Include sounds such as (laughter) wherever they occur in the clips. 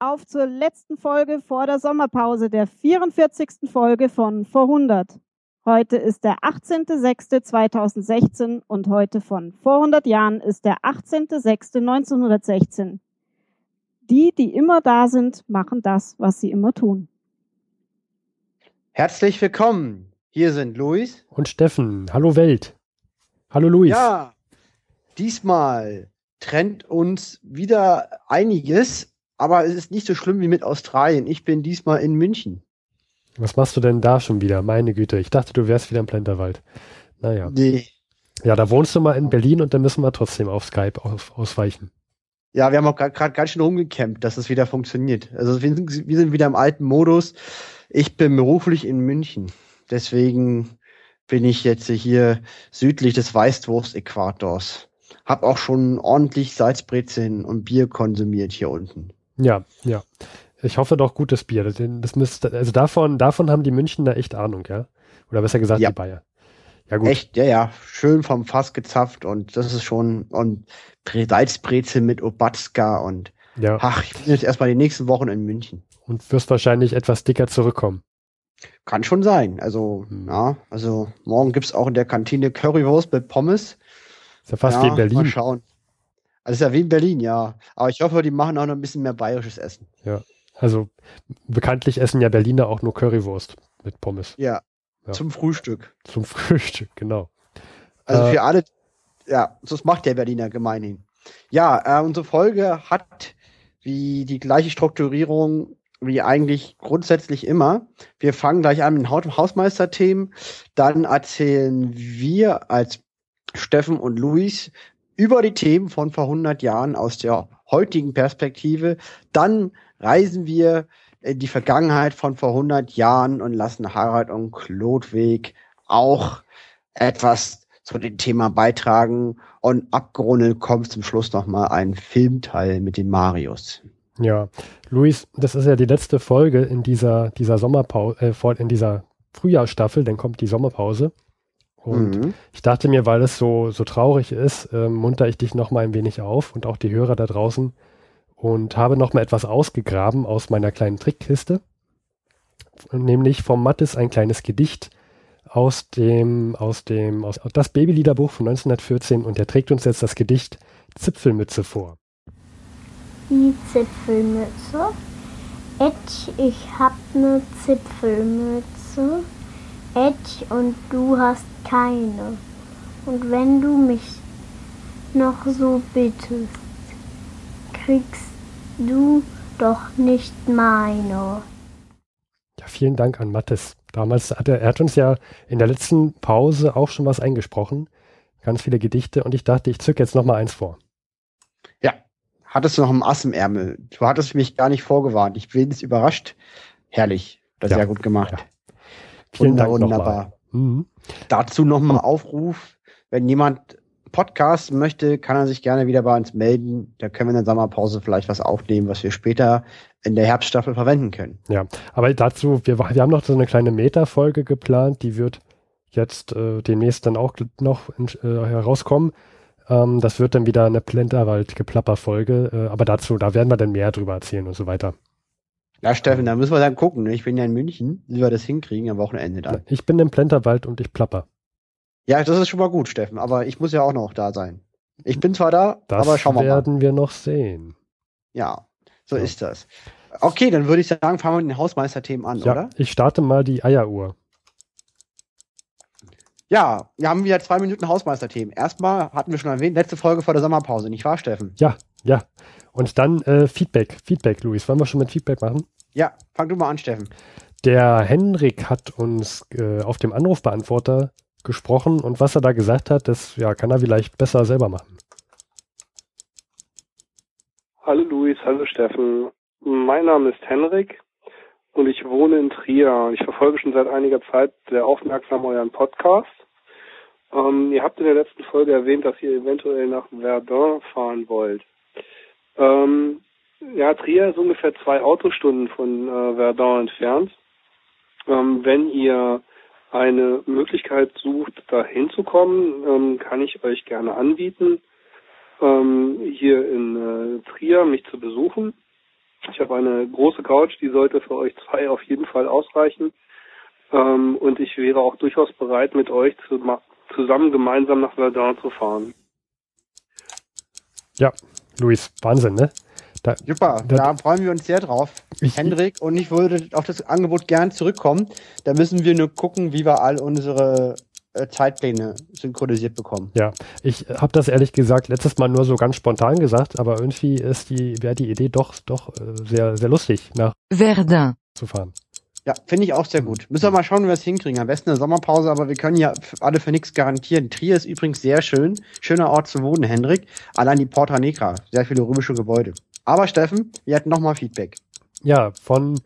auf zur letzten Folge vor der Sommerpause, der 44. Folge von Vor 100. Heute ist der 18.06.2016 und heute von vor 100 Jahren ist der 18.06.1916. Die, die immer da sind, machen das, was sie immer tun. Herzlich willkommen. Hier sind Luis und Steffen. Hallo Welt. Hallo Luis. Ja, diesmal trennt uns wieder einiges, aber es ist nicht so schlimm wie mit Australien. Ich bin diesmal in München. Was machst du denn da schon wieder? Meine Güte, ich dachte, du wärst wieder im Plenterwald. Naja. Nee. Ja, da wohnst du mal in Berlin und dann müssen wir trotzdem auf Skype auf, ausweichen. Ja, wir haben auch gerade ganz schön rumgekämpft, dass es wieder funktioniert. Also wir sind, wir sind wieder im alten Modus. Ich bin beruflich in München. Deswegen bin ich jetzt hier südlich des Weißwurst-Äquators. Hab auch schon ordentlich Salzbrezeln und Bier konsumiert hier unten. Ja, ja. Ich hoffe doch gutes Bier. Das müsste, also davon, davon haben die Münchner echt Ahnung, ja? Oder besser gesagt, ja. die Bayer. Ja, gut. Echt, ja, ja. Schön vom Fass gezapft und das ist schon, und Salzbrezel mit Obatzka und, ja. ach, ich bin jetzt erstmal die nächsten Wochen in München. Und wirst wahrscheinlich etwas dicker zurückkommen. Kann schon sein. Also, hm. ja, also morgen gibt's auch in der Kantine Currywurst mit Pommes. Ist ja fast ja, wie in Berlin. Mal schauen. Also ist ja wie in Berlin, ja. Aber ich hoffe, die machen auch noch ein bisschen mehr bayerisches Essen. Ja. Also bekanntlich essen ja Berliner auch nur Currywurst mit Pommes. Ja. ja. Zum Frühstück. Zum (laughs) Frühstück, genau. Also äh, für alle, ja, das macht der Berliner gemeinhin. Ja, äh, unsere Folge hat wie die gleiche Strukturierung wie eigentlich grundsätzlich immer. Wir fangen gleich an mit den Hausmeisterthemen. Dann erzählen wir als Steffen und Luis über die Themen von vor 100 Jahren aus der heutigen Perspektive. Dann reisen wir in die Vergangenheit von vor 100 Jahren und lassen Harald und Klodwig auch etwas zu dem Thema beitragen. Und abgerundet kommt zum Schluss nochmal ein Filmteil mit dem Marius. Ja, Luis, das ist ja die letzte Folge in dieser, dieser Sommerpause, äh, in dieser Frühjahrsstaffel, dann kommt die Sommerpause. Und mhm. ich dachte mir, weil es so, so traurig ist, äh, munter ich dich noch mal ein wenig auf und auch die Hörer da draußen und habe noch mal etwas ausgegraben aus meiner kleinen Trickkiste. Nämlich vom Mattes ein kleines Gedicht aus dem, aus dem, aus das Babyliederbuch von 1914 und der trägt uns jetzt das Gedicht Zipfelmütze vor die Zipfelmütze. Etch, ich hab ne Zipfelmütze. Etch und du hast keine. Und wenn du mich noch so bittest, kriegst du doch nicht meine. Ja, vielen Dank an Mattes. Damals hat er, er hat uns ja in der letzten Pause auch schon was eingesprochen. Ganz viele Gedichte und ich dachte, ich zücke jetzt noch mal eins vor hattest du noch ein Ass im Ärmel. Du hattest mich gar nicht vorgewarnt. Ich bin jetzt überrascht. Herrlich. Das ist ja gut gemacht. Ja. Vielen Dank wunderbar. Mhm. Dazu nochmal Aufruf. Wenn jemand Podcast möchte, kann er sich gerne wieder bei uns melden. Da können wir in der Sommerpause vielleicht was aufnehmen, was wir später in der Herbststaffel verwenden können. Ja, aber dazu, wir, wir haben noch so eine kleine Meta-Folge geplant, die wird jetzt äh, demnächst dann auch noch äh, herauskommen. Ähm, das wird dann wieder eine Plenterwald-Geplapper-Folge, äh, aber dazu, da werden wir dann mehr drüber erzählen und so weiter. Ja, Steffen, da müssen wir dann gucken. Ne? Ich bin ja in München, wie wir das hinkriegen am Wochenende dann. Ich bin im Plenterwald und ich plapper. Ja, das ist schon mal gut, Steffen, aber ich muss ja auch noch da sein. Ich bin zwar da, das aber schauen wir mal. Das werden wir noch sehen. Ja, so ja. ist das. Okay, dann würde ich sagen, fangen wir mit den Hausmeisterthemen an, ja, oder? Ich starte mal die Eieruhr. Ja, wir haben wieder zwei Minuten Hausmeisterthemen. Erstmal hatten wir schon erwähnt, letzte Folge vor der Sommerpause, nicht wahr, Steffen? Ja, ja. Und dann äh, Feedback. Feedback, Luis. Wollen wir schon mit Feedback machen? Ja, fang du mal an, Steffen. Der Henrik hat uns äh, auf dem Anrufbeantworter gesprochen und was er da gesagt hat, das ja, kann er vielleicht besser selber machen. Hallo Luis, hallo Steffen. Mein Name ist Henrik und ich wohne in Trier. Ich verfolge schon seit einiger Zeit sehr aufmerksam euren Podcast. Ähm, ihr habt in der letzten Folge erwähnt, dass ihr eventuell nach Verdun fahren wollt. Ähm, ja, Trier ist ungefähr zwei Autostunden von äh, Verdun entfernt. Ähm, wenn ihr eine Möglichkeit sucht, da hinzukommen, ähm, kann ich euch gerne anbieten, ähm, hier in äh, Trier mich zu besuchen. Ich habe eine große Couch, die sollte für euch zwei auf jeden Fall ausreichen. Ähm, und ich wäre auch durchaus bereit, mit euch zu, zusammen gemeinsam nach Verdun zu fahren. Ja, Luis, Wahnsinn, ne? Da, Super, da, da, freuen wir uns sehr drauf. Ich, Hendrik, und ich würde auf das Angebot gern zurückkommen. Da müssen wir nur gucken, wie wir all unsere äh, Zeitpläne synchronisiert bekommen. Ja, ich habe das ehrlich gesagt letztes Mal nur so ganz spontan gesagt, aber irgendwie ist die, wäre die Idee doch, doch äh, sehr, sehr lustig, nach Verdun zu fahren. Ja, finde ich auch sehr gut. Müssen wir mal schauen, wie wir es hinkriegen. Am besten eine Sommerpause, aber wir können ja alle für nichts garantieren. Trier ist übrigens sehr schön. Schöner Ort zu wohnen, Hendrik. Allein die Porta Negra. Sehr viele römische Gebäude. Aber Steffen, wir hatten nochmal Feedback. Ja, von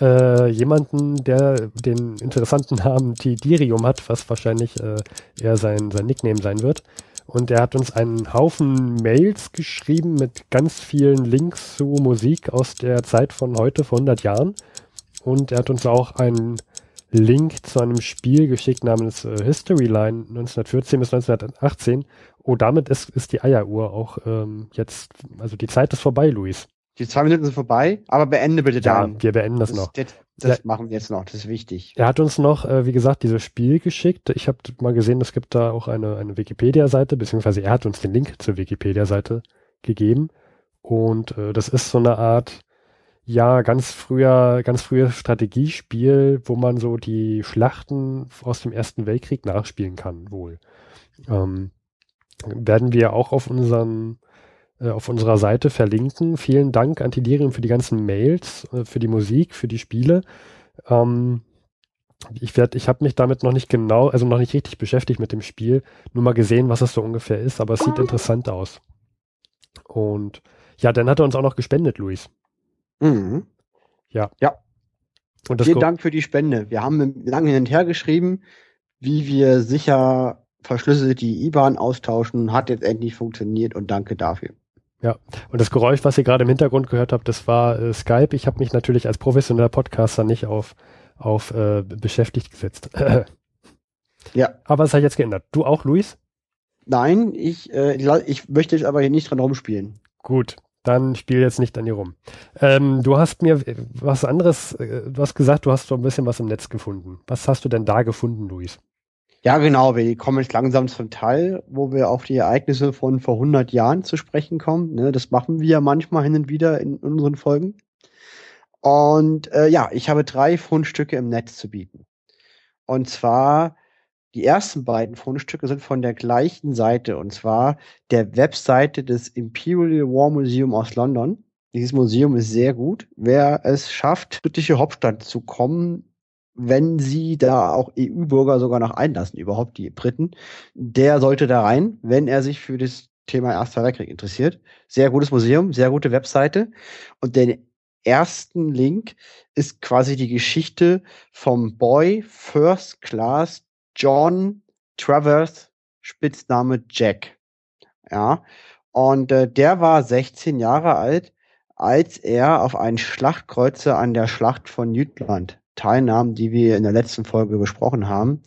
äh, jemanden, der den interessanten Namen Tidirium hat, was wahrscheinlich äh, eher sein, sein Nickname sein wird. Und er hat uns einen Haufen Mails geschrieben mit ganz vielen Links zu Musik aus der Zeit von heute, vor 100 Jahren. Und er hat uns auch einen Link zu einem Spiel geschickt namens äh, History Line 1914 bis 1918. Oh, damit ist, ist die Eieruhr auch ähm, jetzt, also die Zeit ist vorbei, Luis. Die zwei Minuten sind vorbei, aber beende bitte ja, dann. wir beenden das, das noch. Das, das ja. machen wir jetzt noch, das ist wichtig. Er hat uns noch, äh, wie gesagt, dieses Spiel geschickt. Ich habe mal gesehen, es gibt da auch eine, eine Wikipedia-Seite, beziehungsweise er hat uns den Link zur Wikipedia-Seite gegeben. Und äh, das ist so eine Art, ja, ganz früher, ganz frühes Strategiespiel, wo man so die Schlachten aus dem Ersten Weltkrieg nachspielen kann, wohl. Ähm, werden wir auch auf unseren äh, auf unserer Seite verlinken. Vielen Dank an Tidirium für die ganzen Mails, äh, für die Musik, für die Spiele. Ähm, ich werde, ich habe mich damit noch nicht genau, also noch nicht richtig beschäftigt mit dem Spiel, nur mal gesehen, was es so ungefähr ist, aber es sieht interessant aus. Und ja, dann hat er uns auch noch gespendet, Luis. Mhm. Ja. Ja. Und Vielen Dank für die Spende. Wir haben lange hin und her geschrieben, wie wir sicher verschlüsselt die IBAN austauschen. Hat jetzt endlich funktioniert und danke dafür. Ja, und das Geräusch, was ihr gerade im Hintergrund gehört habt, das war äh, Skype. Ich habe mich natürlich als professioneller Podcaster nicht auf, auf äh, beschäftigt gesetzt. (clears throat) ja. Aber es hat jetzt geändert. Du auch, Luis? Nein, ich, äh, ich möchte jetzt aber hier nicht dran rumspielen. Gut, dann spiel jetzt nicht an dir rum. Ähm, du hast mir was anderes, äh, du hast gesagt, du hast so ein bisschen was im Netz gefunden. Was hast du denn da gefunden, Luis? Ja, genau. Wir kommen jetzt langsam zum Teil, wo wir auf die Ereignisse von vor 100 Jahren zu sprechen kommen. Ne, das machen wir manchmal hin und wieder in unseren Folgen. Und äh, ja, ich habe drei Fundstücke im Netz zu bieten. Und zwar die ersten beiden Fundstücke sind von der gleichen Seite, und zwar der Webseite des Imperial War Museum aus London. Dieses Museum ist sehr gut. Wer es schafft, britische Hauptstadt zu kommen, wenn sie da auch EU-Bürger sogar noch einlassen, überhaupt die Briten, der sollte da rein, wenn er sich für das Thema Erster Weltkrieg interessiert. Sehr gutes Museum, sehr gute Webseite. Und der ersten Link ist quasi die Geschichte vom Boy First Class John Travers, Spitzname Jack. Ja. Und äh, der war 16 Jahre alt, als er auf einen Schlachtkreuzer an der Schlacht von Jütland teilnahm, die wir in der letzten Folge besprochen haben.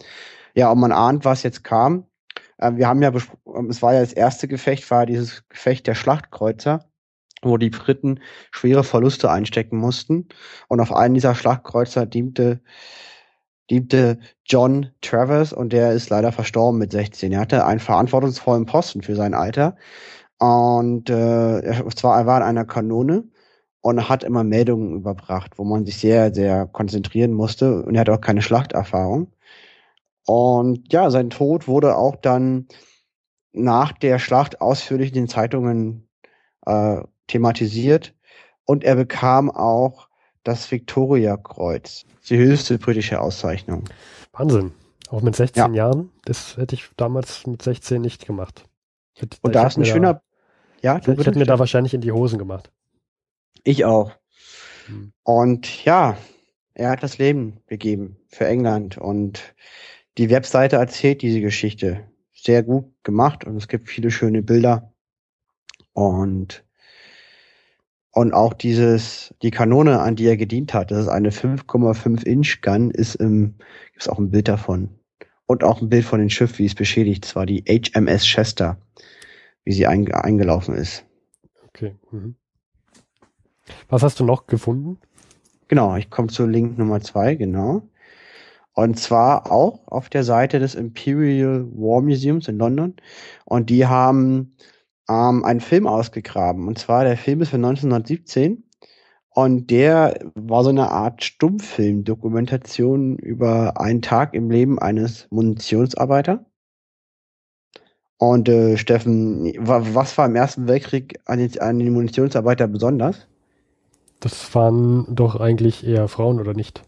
Ja, und man ahnt, was jetzt kam. Äh, wir haben ja, ähm, es war ja das erste Gefecht, war dieses Gefecht der Schlachtkreuzer, wo die Briten schwere Verluste einstecken mussten. Und auf einen dieser Schlachtkreuzer diente, diente John Travers und der ist leider verstorben mit 16. Er hatte einen verantwortungsvollen Posten für sein Alter. Und äh, zwar er war in einer Kanone und hat immer Meldungen überbracht, wo man sich sehr, sehr konzentrieren musste und er hat auch keine Schlachterfahrung. Und ja, sein Tod wurde auch dann nach der Schlacht ausführlich in den Zeitungen äh, thematisiert und er bekam auch das Victoria-Kreuz, die höchste britische Auszeichnung. Wahnsinn. Auch mit 16 ja. Jahren, das hätte ich damals mit 16 nicht gemacht. Und da ist ein schöner, da, ja, du ich hätte mir da wahrscheinlich in die Hosen gemacht. Ich auch. Hm. Und ja, er hat das Leben gegeben für England und die Webseite erzählt diese Geschichte sehr gut gemacht und es gibt viele schöne Bilder und und auch dieses die Kanone, an die er gedient hat, das ist eine 5,5 Inch Gun, ist im gibt's auch ein Bild davon und auch ein Bild von dem Schiff, wie es beschädigt. Es war die HMS Chester, wie sie eingelaufen ist. Okay. Mhm. Was hast du noch gefunden? Genau, ich komme zu Link Nummer zwei, genau. Und zwar auch auf der Seite des Imperial War Museums in London. Und die haben ähm, einen Film ausgegraben. Und zwar der Film ist von 1917. Und der war so eine Art Stummfilm-Dokumentation über einen Tag im Leben eines Munitionsarbeiter. Und äh, Steffen, was war im Ersten Weltkrieg an den, an den Munitionsarbeiter besonders? Das waren doch eigentlich eher Frauen, oder nicht?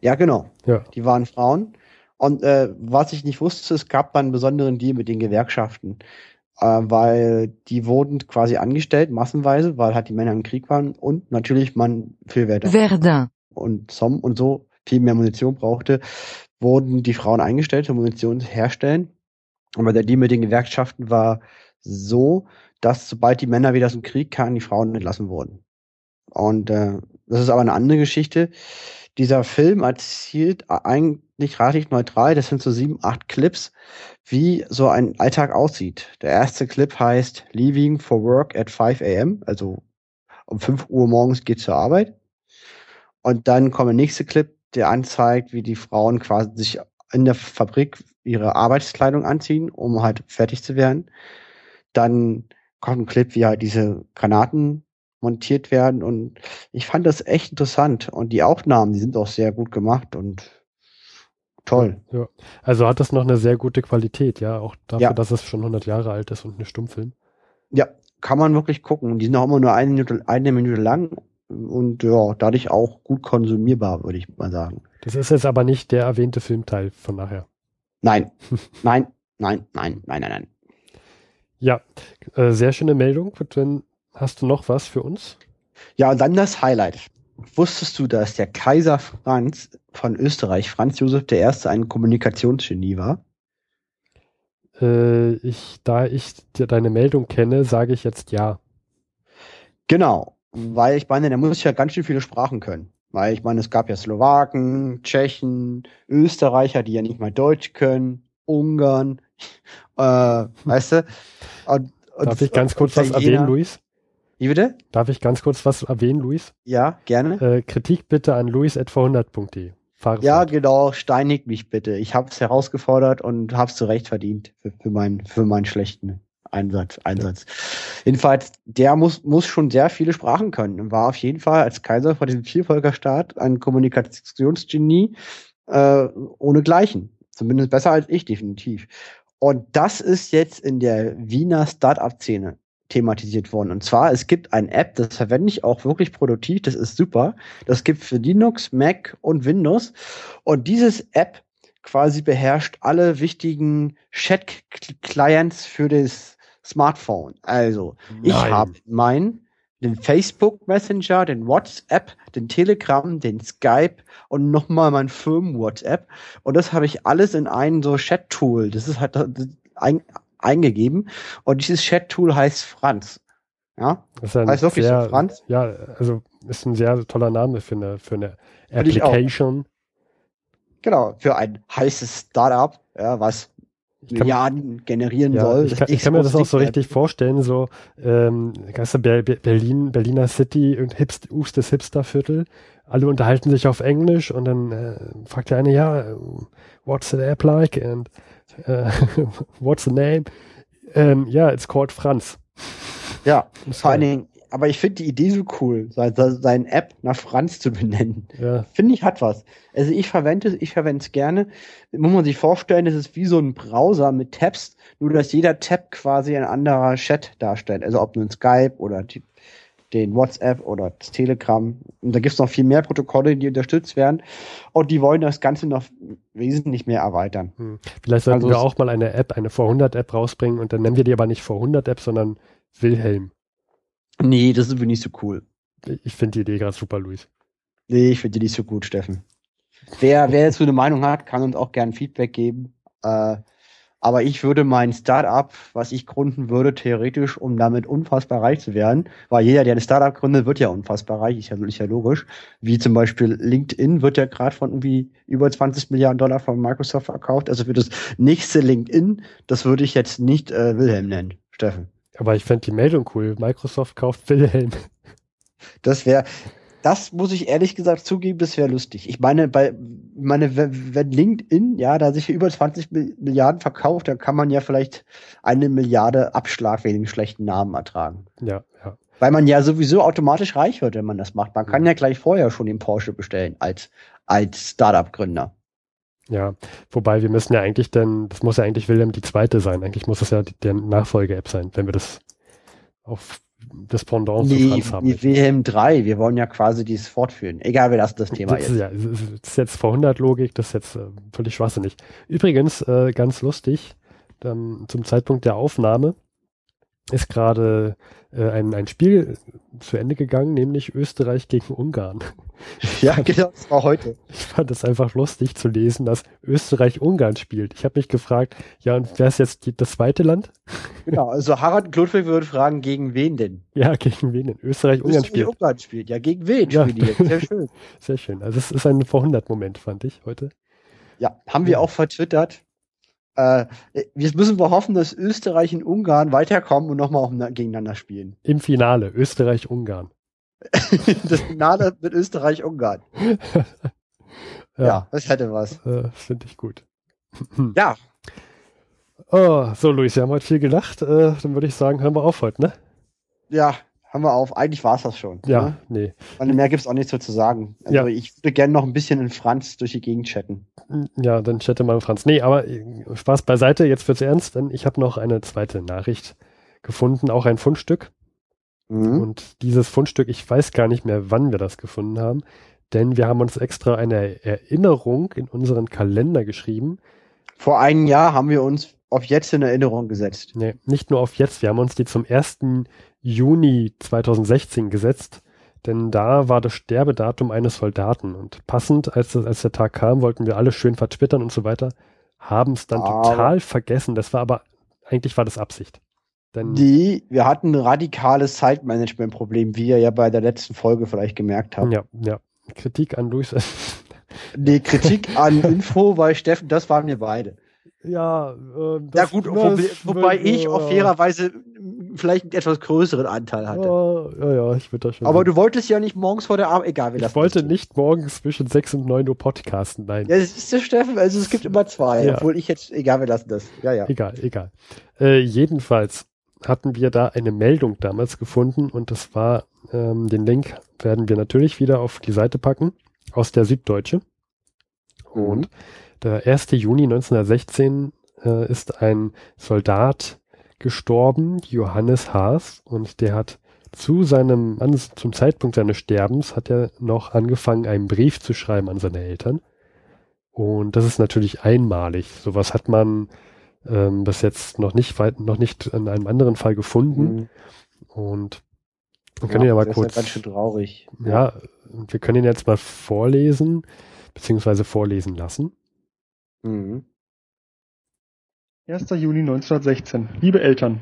Ja, genau. Ja. Die waren Frauen. Und äh, was ich nicht wusste, es gab dann einen besonderen Deal mit den Gewerkschaften, äh, weil die wurden quasi angestellt, massenweise, weil halt die Männer im Krieg waren und natürlich man viel Wert Verdun. und Somme und so viel mehr Munition brauchte, wurden die Frauen eingestellt zur Munition herstellen. Aber der Deal mit den Gewerkschaften war so, dass sobald die Männer wieder aus dem Krieg kamen, die Frauen entlassen wurden. Und äh, das ist aber eine andere Geschichte. Dieser Film erzählt eigentlich relativ neutral, das sind so sieben, acht Clips, wie so ein Alltag aussieht. Der erste Clip heißt Leaving for Work at 5 a.m., also um 5 Uhr morgens geht zur Arbeit. Und dann kommt der nächste Clip, der anzeigt, wie die Frauen quasi sich in der Fabrik ihre Arbeitskleidung anziehen, um halt fertig zu werden. Dann kommt ein Clip, wie halt diese Granaten montiert werden. Und ich fand das echt interessant. Und die Aufnahmen, die sind auch sehr gut gemacht und toll. Ja. Also hat das noch eine sehr gute Qualität, ja, auch dafür, Ja. dass es schon 100 Jahre alt ist und ein Stummfilm. Ja, kann man wirklich gucken. Die sind auch immer nur eine Minute, eine Minute lang und ja, dadurch auch gut konsumierbar, würde ich mal sagen. Das ist jetzt aber nicht der erwähnte Filmteil von nachher. Nein, (laughs) nein, nein, nein, nein, nein, nein. Ja, äh, sehr schöne Meldung. Hast du noch was für uns? Ja, und dann das Highlight. Wusstest du, dass der Kaiser Franz von Österreich, Franz Josef I., ein Kommunikationsgenie war? Äh, ich, da ich dir deine Meldung kenne, sage ich jetzt ja. Genau, weil ich meine, der muss ja ganz schön viele Sprachen können. Weil ich meine, es gab ja Slowaken, Tschechen, Österreicher, die ja nicht mal Deutsch können, Ungarn, (laughs) äh, weißt du? Und, und, Darf ich ganz kurz was erwähnen, Luis? Wie bitte? Darf ich ganz kurz was erwähnen, Luis? Ja, gerne. Äh, Kritik bitte an luis.vorhundert.de. Fahre Ja, fort. genau, steinig mich bitte. Ich habe es herausgefordert und habe es zu Recht verdient für, für, meinen für meinen schlechten Einsatz. Einsatz. Jedenfalls, der muss, muss schon sehr viele Sprachen können und war auf jeden Fall als Kaiser vor diesem Vielvölkerstaat ein Kommunikationsgenie äh, ohnegleichen. Zumindest besser als ich, definitiv. Und das ist jetzt in der Wiener Start-up-Szene thematisiert worden. Und zwar, es gibt eine App, das verwende ich auch wirklich produktiv, das ist super. Das gibt für Linux, Mac und Windows. Und dieses App quasi beherrscht alle wichtigen Chat-Clients für das Smartphone. Also, ich Nein. habe meinen, den Facebook Messenger, den WhatsApp, den Telegram, den Skype und nochmal mein Firmen-WhatsApp. Und das habe ich alles in ein so Chat-Tool. Das ist halt ein, eingegeben. Und dieses Chat-Tool heißt Franz. Ja, Das ist heißt wirklich so, sehr, Franz? Ja, also ist ein sehr toller Name für eine, für eine. Application. genau. Für ein heißes Startup, ja, was kann- Milliarden generieren Ja, soll. ich kann, ich kann mir das auch so richtig vorstellen, so ähm, Berlin, Berliner City und Hipst, Ustes Hipsterviertel, alle unterhalten sich auf Englisch und dann äh, fragt der eine, ja, what's the app like and äh, (laughs) what's the name? Ähm, ja, it's called Franz. Ja, vor allen geil. Dingen, aber ich finde die Idee so cool, se- se- seine App nach Franz zu (laughs) benennen. Ja, Finde ich hat was. Also ich verwende es, ich verwende es gerne. Muss man sich vorstellen, es ist wie so ein Browser mit Tabs, nur dass jeder Tab quasi ein anderer Chat darstellt. Also ob nun Skype oder die, den WhatsApp oder das Telegram. Und da gibt es noch viel mehr Protokolle, die unterstützt werden. Und die wollen das Ganze noch wesentlich mehr erweitern. hm. vielleicht sollten Also wir auch mal eine App, eine Vor100-App rausbringen und dann nennen wir die aber nicht Vor100-App, sondern Wilhelm. Nee, das ist irgendwie nicht so cool. Ich finde die Idee gerade super, Luis. Nee, ich finde die nicht so gut, Steffen. Wer, wer jetzt so eine Meinung hat, kann uns auch gern Feedback geben. Äh, aber ich würde mein Startup, was ich gründen würde, theoretisch, um damit unfassbar reich zu werden, weil jeder, der ein Startup gründet, wird ja unfassbar reich, ist ja, ist ja logisch. Wie zum Beispiel LinkedIn wird ja gerade von irgendwie über 20 Milliarden Dollar von Microsoft verkauft. Also für das nächste LinkedIn, das würde ich jetzt nicht äh, Wilhelm nennen, Steffen. Aber ich fände die Meldung cool. Microsoft kauft Wilhelm. Das wäre, das muss ich ehrlich gesagt zugeben, das wäre lustig. Ich meine, bei, meine, wenn LinkedIn, ja, da sich über 20 Milliarden verkauft, dann kann man ja vielleicht eine Milliarde Abschlag wegen schlechten Namen ertragen. Ja, ja. Weil man ja sowieso automatisch reich wird, wenn man das macht. Man kann ja gleich vorher schon den Porsche bestellen als, als Startup-Gründer. Ja, wobei wir müssen ja eigentlich dann, das muss ja eigentlich Wilhelm die zweite sein. Eigentlich muss das ja der Nachfolge-App sein, wenn wir das auf das Pendant nee, zu Franz haben. Nee, Wilhelm 3, wir wollen ja quasi dieses fortführen. Egal, wir lassen das Thema das jetzt. Ja, das ist jetzt vor 100 Logik, das ist jetzt äh, völlig schwachsinnig. Übrigens, äh, ganz lustig, ähm, zum Zeitpunkt der Aufnahme ist gerade äh, ein, ein Spiel zu Ende gegangen, nämlich Österreich gegen Ungarn. (laughs) Ja, genau, das war heute. Ich fand es einfach lustig zu lesen, dass Österreich Ungarn spielt. Ich habe mich gefragt, ja, und wer ist jetzt die, das zweite Land? Genau, (laughs) also Harald Klodwig würde fragen, gegen wen denn? Ja, gegen wen denn? Österreich Ungarn spielt. Ungarn spielt. Ja, gegen wen ja. spielen die jetzt? Sehr schön. (laughs) Sehr schön. Also es ist ein Vorhundert-Moment, fand ich heute. Ja, haben wir auch vertwittert. Äh, jetzt müssen wir hoffen, dass Österreich und Ungarn weiterkommen und nochmal gegeneinander spielen. Im Finale, Österreich-Ungarn. (laughs) das Finale mit Österreich-Ungarn. (laughs) ja. ja. das hätte was. Äh, Finde ich gut. (laughs) ja. Oh, so, Luis, wir haben heute viel gelacht. Äh, dann würde ich sagen, hören wir auf heute, ne? Ja, haben wir auf. Eigentlich war es das schon. Ja, ne? nee. Und mehr gibt es auch nichts so zu sagen. Also ja. ich würde gerne noch ein bisschen in Franz durch die Gegend chatten. Ja, dann chatte mal in Franz. Nee, aber äh, Spaß beiseite, jetzt wird's ernst, denn ich habe noch eine zweite Nachricht gefunden, auch ein Fundstück. Mhm. Und dieses Fundstück, ich weiß gar nicht mehr, wann wir das gefunden haben, denn wir haben uns extra eine Erinnerung in unseren Kalender geschrieben. Vor einem Jahr haben wir uns auf jetzt in Erinnerung gesetzt. Nee, nicht nur auf jetzt, wir haben uns die zum 1. Juni 2016 gesetzt, denn da war das Sterbedatum eines Soldaten und passend, als, als der Tag kam, wollten wir alle schön vertwittern und so weiter, haben es dann aber total vergessen. Das war aber, eigentlich war das Absicht. Denn die, wir hatten ein radikales Zeitmanagement-Problem, wie ihr ja bei der letzten Folge vielleicht gemerkt habt. Ja, ja. Kritik an Luis. nee, Kritik an (laughs) Info, weil Steffen, das waren wir beide. Ja, äh, ja gut, wo, wobei ich auf fairerweise vielleicht einen etwas größeren Anteil hatte. Ja, ja, ja ich würde das schon. Aber sagen. du wolltest ja nicht morgens vor der Arbeit, egal wie Ich wollte nicht morgens zwischen 6 und 9 Uhr podcasten, nein. Ja, das ist der Steffen, also es gibt immer zwei, ja. obwohl ich jetzt, egal, wir lassen das. Ja, ja. Egal, egal. Äh, jedenfalls hatten wir da eine Meldung damals gefunden und das war, ähm, den Link werden wir natürlich wieder auf die Seite packen, aus der Süddeutsche. Mhm. Der 1. Juni 1916 äh, ist ein Soldat gestorben, Johannes Haas, und der hat zu seinem, an, zum Zeitpunkt seines Sterbens hat er noch angefangen, einen Brief zu schreiben an seine Eltern. Und das ist natürlich einmalig. Sowas hat man ähm, bis jetzt noch nicht weit, noch nicht in einem anderen Fall gefunden. Mhm. Und wir können ja, ihn ja mal kurz. Ist ja ganz schön traurig. Ja, wir können ihn jetzt mal vorlesen, beziehungsweise vorlesen lassen. Mhm. 1. Juni 1916. Liebe Eltern,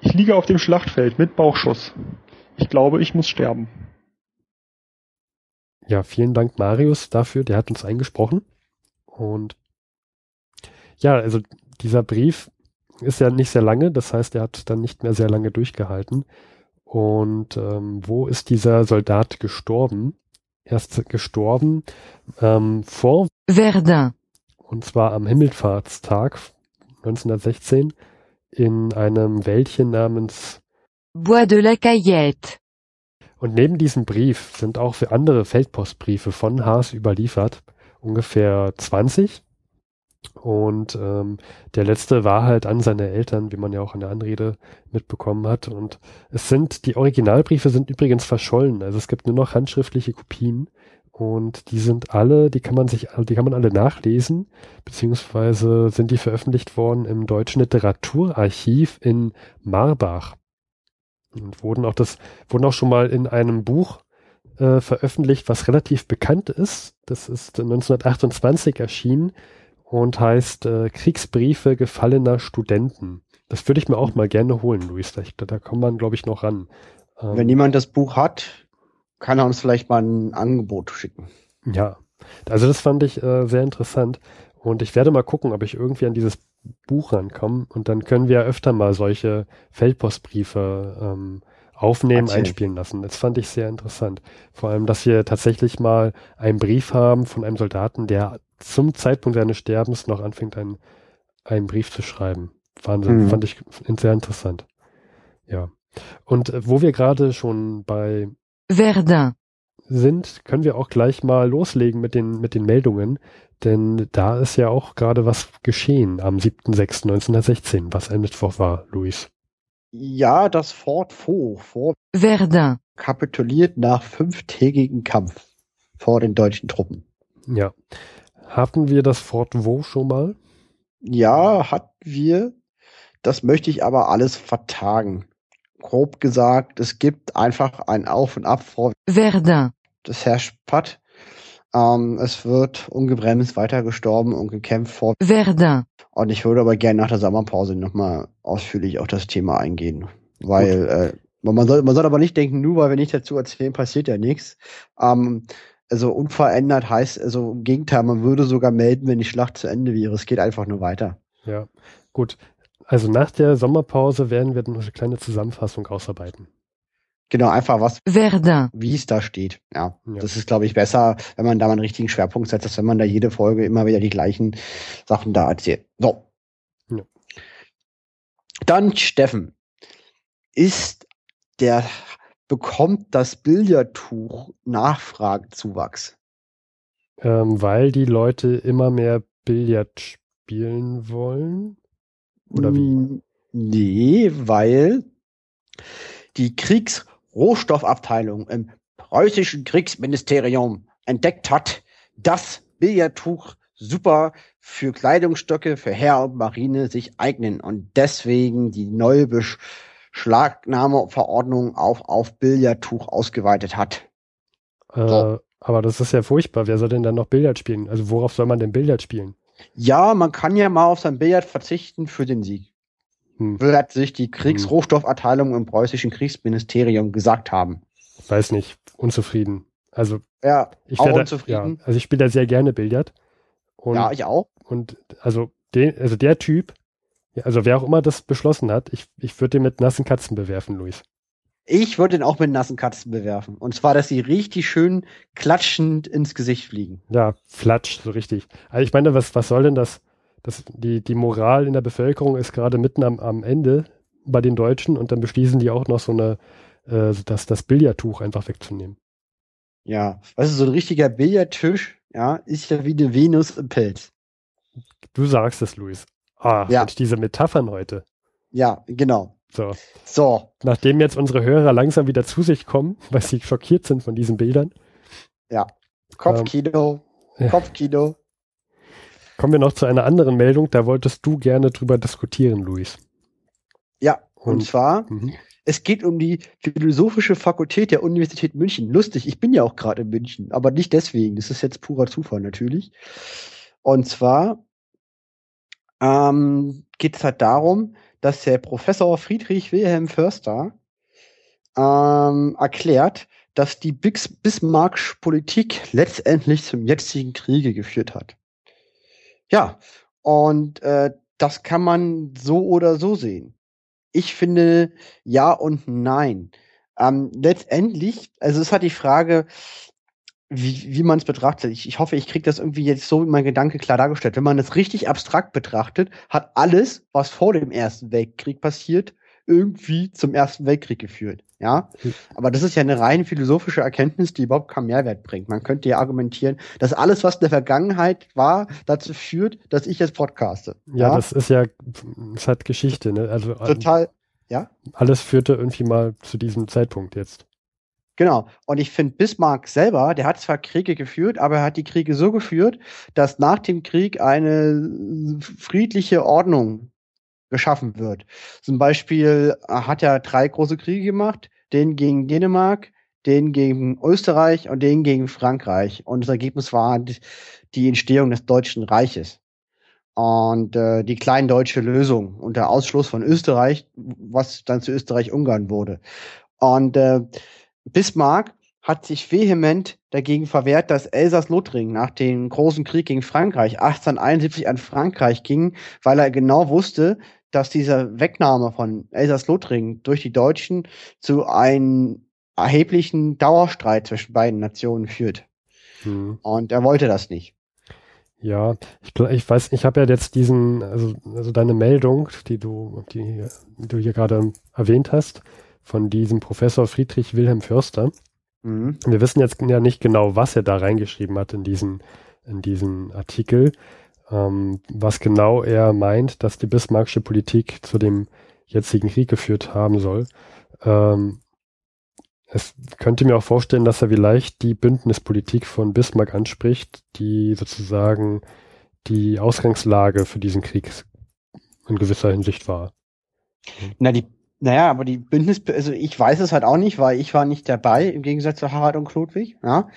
ich liege auf dem Schlachtfeld mit Bauchschuss. Ich glaube, ich muss sterben. Ja, vielen Dank Marius dafür, der hat uns eingesprochen. Und ja, also dieser Brief ist ja nicht sehr lange, das heißt, er hat dann nicht mehr sehr lange durchgehalten. Und ähm, wo ist dieser Soldat gestorben? Er ist gestorben ähm, vor Verdun. Und zwar am Himmelfahrtstag 1916 in einem Wäldchen namens Bois de la Cayette. Und neben diesem Brief sind auch für andere Feldpostbriefe von Haas überliefert, ungefähr 20. Und ähm, der letzte war halt an seine Eltern, wie man ja auch in der Anrede mitbekommen hat. Und es sind, die Originalbriefe sind übrigens verschollen. Also es gibt nur noch handschriftliche Kopien. Und die sind alle, die kann man sich, die kann man alle nachlesen, beziehungsweise sind die veröffentlicht worden im Deutschen Literaturarchiv in Marbach. Und wurden auch das, wurden auch schon mal in einem Buch äh, veröffentlicht, was relativ bekannt ist. Das ist 1928 erschienen und heißt äh, Kriegsbriefe gefallener Studenten. Das würde ich mir auch mal gerne holen, Luis. Da, da kommt man, glaube ich, noch ran. Ähm, Wenn jemand das Buch hat, kann er uns vielleicht mal ein Angebot schicken. Ja, also das fand ich äh, sehr interessant und ich werde mal gucken, ob ich irgendwie an dieses Buch rankomme und dann können wir öfter mal solche Feldpostbriefe ähm, aufnehmen, Erzähl. einspielen lassen. Das fand ich sehr interessant. Vor allem, dass wir tatsächlich mal einen Brief haben von einem Soldaten, der zum Zeitpunkt seines Sterbens noch anfängt, einen, einen Brief zu schreiben. Wahnsinn, Mhm. fand ich sehr interessant. Ja. Und äh, wo wir gerade schon bei Verdun, sind, können wir auch gleich mal loslegen mit den, mit den Meldungen, denn da ist ja auch gerade was geschehen am 7.6.1916, was ein Mittwoch war, Luis. Ja, das Fort Vaux vor Verdun, kapituliert nach fünftägigen Kampf vor den deutschen Truppen. Ja. Hatten wir das Fort Vaux schon mal? Ja, hatten wir. Das möchte ich aber alles vertagen. Grob gesagt, es gibt einfach ein Auf und Ab vor Verdun, des Herrschpatt. Ähm, es wird ungebremst weiter gestorben und gekämpft vor. Verdun, Und ich würde aber gerne nach der Sommerpause nochmal ausführlich auf das Thema eingehen. Weil äh, man, soll, man soll aber nicht denken, nur weil wir nicht dazu erzählen, passiert ja nichts. Ähm, also unverändert heißt, also im Gegenteil, man würde sogar melden, wenn die Schlacht zu Ende wäre. Es geht einfach nur weiter. Ja. Gut. Also nach der Sommerpause werden wir dann noch eine kleine Zusammenfassung ausarbeiten. Genau, einfach was, Verdun, wie es da steht. Ja, Ja. das ist, glaube ich, besser, wenn man da mal einen richtigen Schwerpunkt setzt, als wenn man da jede Folge immer wieder die gleichen Sachen da erzählt. So. Ja. Dann Steffen. Ist der, bekommt das Billardtuch Nachfragezuwachs? Ähm, weil die Leute immer mehr Billard spielen wollen? Oder wie? Nee, weil die Kriegsrohstoffabteilung im preußischen Kriegsministerium entdeckt hat, dass Billardtuch super für Kleidungsstöcke für Heer und Marine sich eignen und deswegen die neue Beschlagnahmeverordnung auf, auf Billardtuch ausgeweitet hat. Äh, So. aber das ist ja furchtbar. Wer soll denn dann noch Billard spielen? Also worauf soll man denn Billard spielen? Ja, man kann ja mal auf sein Billard verzichten für den Sieg. Hm. Wird sich die Kriegsrohstoffabteilung im preußischen Kriegsministerium gesagt haben. Ich weiß nicht. Unzufrieden. Also Ja, ich auch unzufrieden. Ja, also ich spiele da sehr gerne Billard. Und, ja, ich auch. und also den, also der Typ, also wer auch immer das beschlossen hat, ich, ich würde den mit nassen Katzen bewerfen, Luis. Ich würde ihn auch mit nassen Katzen bewerfen. Und zwar, dass sie richtig schön klatschend ins Gesicht fliegen. Ja, Flatsch, so richtig. Also ich meine, was, was soll denn das? das die, die Moral in der Bevölkerung ist gerade mitten am, am Ende bei den Deutschen und dann beschließen die auch noch so eine, äh, das, das Billardtuch einfach wegzunehmen. Ja, weißt du, so ein richtiger Billardtisch, ja, ist ja wie eine Venus im Pelz. Du sagst es, Luis. Ah, Ja. Mensch, diese Metaphern heute. Ja, genau. So. So, Nachdem jetzt unsere Hörer langsam wieder zu sich kommen, weil sie schockiert sind von diesen Bildern, Kopfkino, ja. Kopfkino. kommen wir noch zu einer anderen Meldung. Da wolltest du gerne drüber diskutieren, Luis. Ja, und, Und- zwar, Mhm. es geht um die Philosophische Fakultät der Universität München. Lustig, ich bin ja auch gerade in München, aber nicht deswegen. Das ist jetzt purer Zufall natürlich. Und zwar ähm, geht es halt darum, dass der Professor Friedrich Wilhelm Förster ähm, erklärt, dass die Bix Bismarcksch Politik letztendlich zum jetzigen Kriege geführt hat. Ja, und äh, das kann man so oder so sehen. Ich finde ja und nein. Ähm, letztendlich, also es hat die Frage, wie, wie man es betrachtet. Ich, ich hoffe, ich kriege das irgendwie jetzt so mein Gedanke klar dargestellt. Wenn man es richtig abstrakt betrachtet, hat alles, was vor dem Ersten Weltkrieg passiert, irgendwie zum Ersten Weltkrieg geführt. Ja, Hm. aber das ist ja eine rein philosophische Erkenntnis, die überhaupt keinen Mehrwert bringt. Man könnte ja argumentieren, dass alles, was in der Vergangenheit war, dazu führt, dass ich jetzt podcaste. Ja, das ist ja, es hat Geschichte, ne? Also total. alles führte irgendwie mal zu diesem Zeitpunkt jetzt. Genau. Und ich finde, Bismarck selber, der hat zwar Kriege geführt, aber er hat die Kriege so geführt, dass nach dem Krieg eine friedliche Ordnung geschaffen wird. Zum Beispiel hat er drei große Kriege gemacht, den gegen Dänemark, den gegen Österreich und den gegen Frankreich. Und das Ergebnis war die- die Entstehung des Deutschen Reiches. Und äh, die kleindeutsche Lösung unter Ausschluss von Österreich, was dann zu Österreich-Ungarn wurde. Und äh, Bismarck hat sich vehement dagegen verwehrt, dass Elsass-Lothringen nach dem großen Krieg gegen Frankreich 1871 an Frankreich ging, weil er genau wusste, dass diese Wegnahme von Elsass-Lothringen durch die Deutschen zu einem erheblichen Dauerstreit zwischen beiden Nationen führt. Hm. Und er wollte das nicht. Ja, ich, ich weiß, ich habe ja jetzt diesen, also, also deine Meldung, die du, die, die du hier gerade erwähnt hast, von diesem Professor Friedrich Wilhelm Förster. Mhm. Wir wissen jetzt ja nicht genau, was er da reingeschrieben hat in diesen, in diesen Artikel, ähm, was genau er meint, dass die Bismarckische Politik zu dem jetzigen Krieg geführt haben soll. Ähm, es könnte mir auch vorstellen, dass er vielleicht die Bündnispolitik von Bismarck anspricht, die sozusagen die Ausgangslage für diesen Krieg in gewisser Hinsicht war. Na, die, naja, aber die Bündnis, also ich weiß es halt auch nicht, weil ich war nicht dabei, im Gegensatz zu Harald und Klodwig, ja.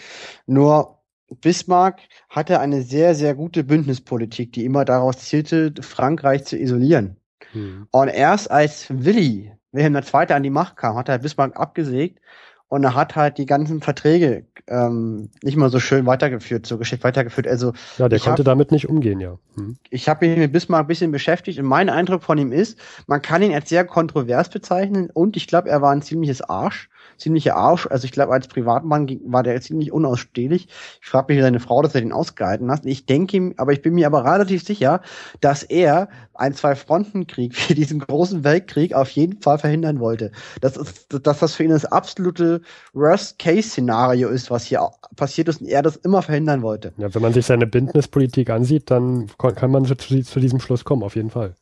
Nur Bismarck hatte eine sehr, sehr gute Bündnispolitik, die immer daraus zielte, Frankreich zu isolieren. Hm. Und erst als Willi Wilhelm II. an die Macht kam, hat er Bismarck abgesägt und er hat halt die ganzen Verträge ähm, nicht mal so schön weitergeführt, so geschickt weitergeführt. Also ja, der konnte hab, damit nicht umgehen, ja. Hm. Ich habe mich mit Bismarck ein bisschen beschäftigt und mein Eindruck von ihm ist, man kann ihn als sehr kontrovers bezeichnen und ich glaube, er war ein ziemliches Arsch ziemlicher Arsch. Also ich glaube, als Privatmann war der ziemlich unausstehlich. Ich frage mich, wie seine Frau, dass er den ausgehalten hat. Ich denke ihm, aber ich bin mir aber relativ sicher, dass er ein Zwei-Fronten-Krieg (laughs) für diesen großen Weltkrieg auf jeden Fall verhindern wollte. Das ist, dass das für ihn das absolute Worst-Case-Szenario ist, was hier passiert ist und er das immer verhindern wollte. Ja, wenn man sich seine Bündnispolitik ansieht, dann kann man zu, zu diesem Schluss kommen, auf jeden Fall.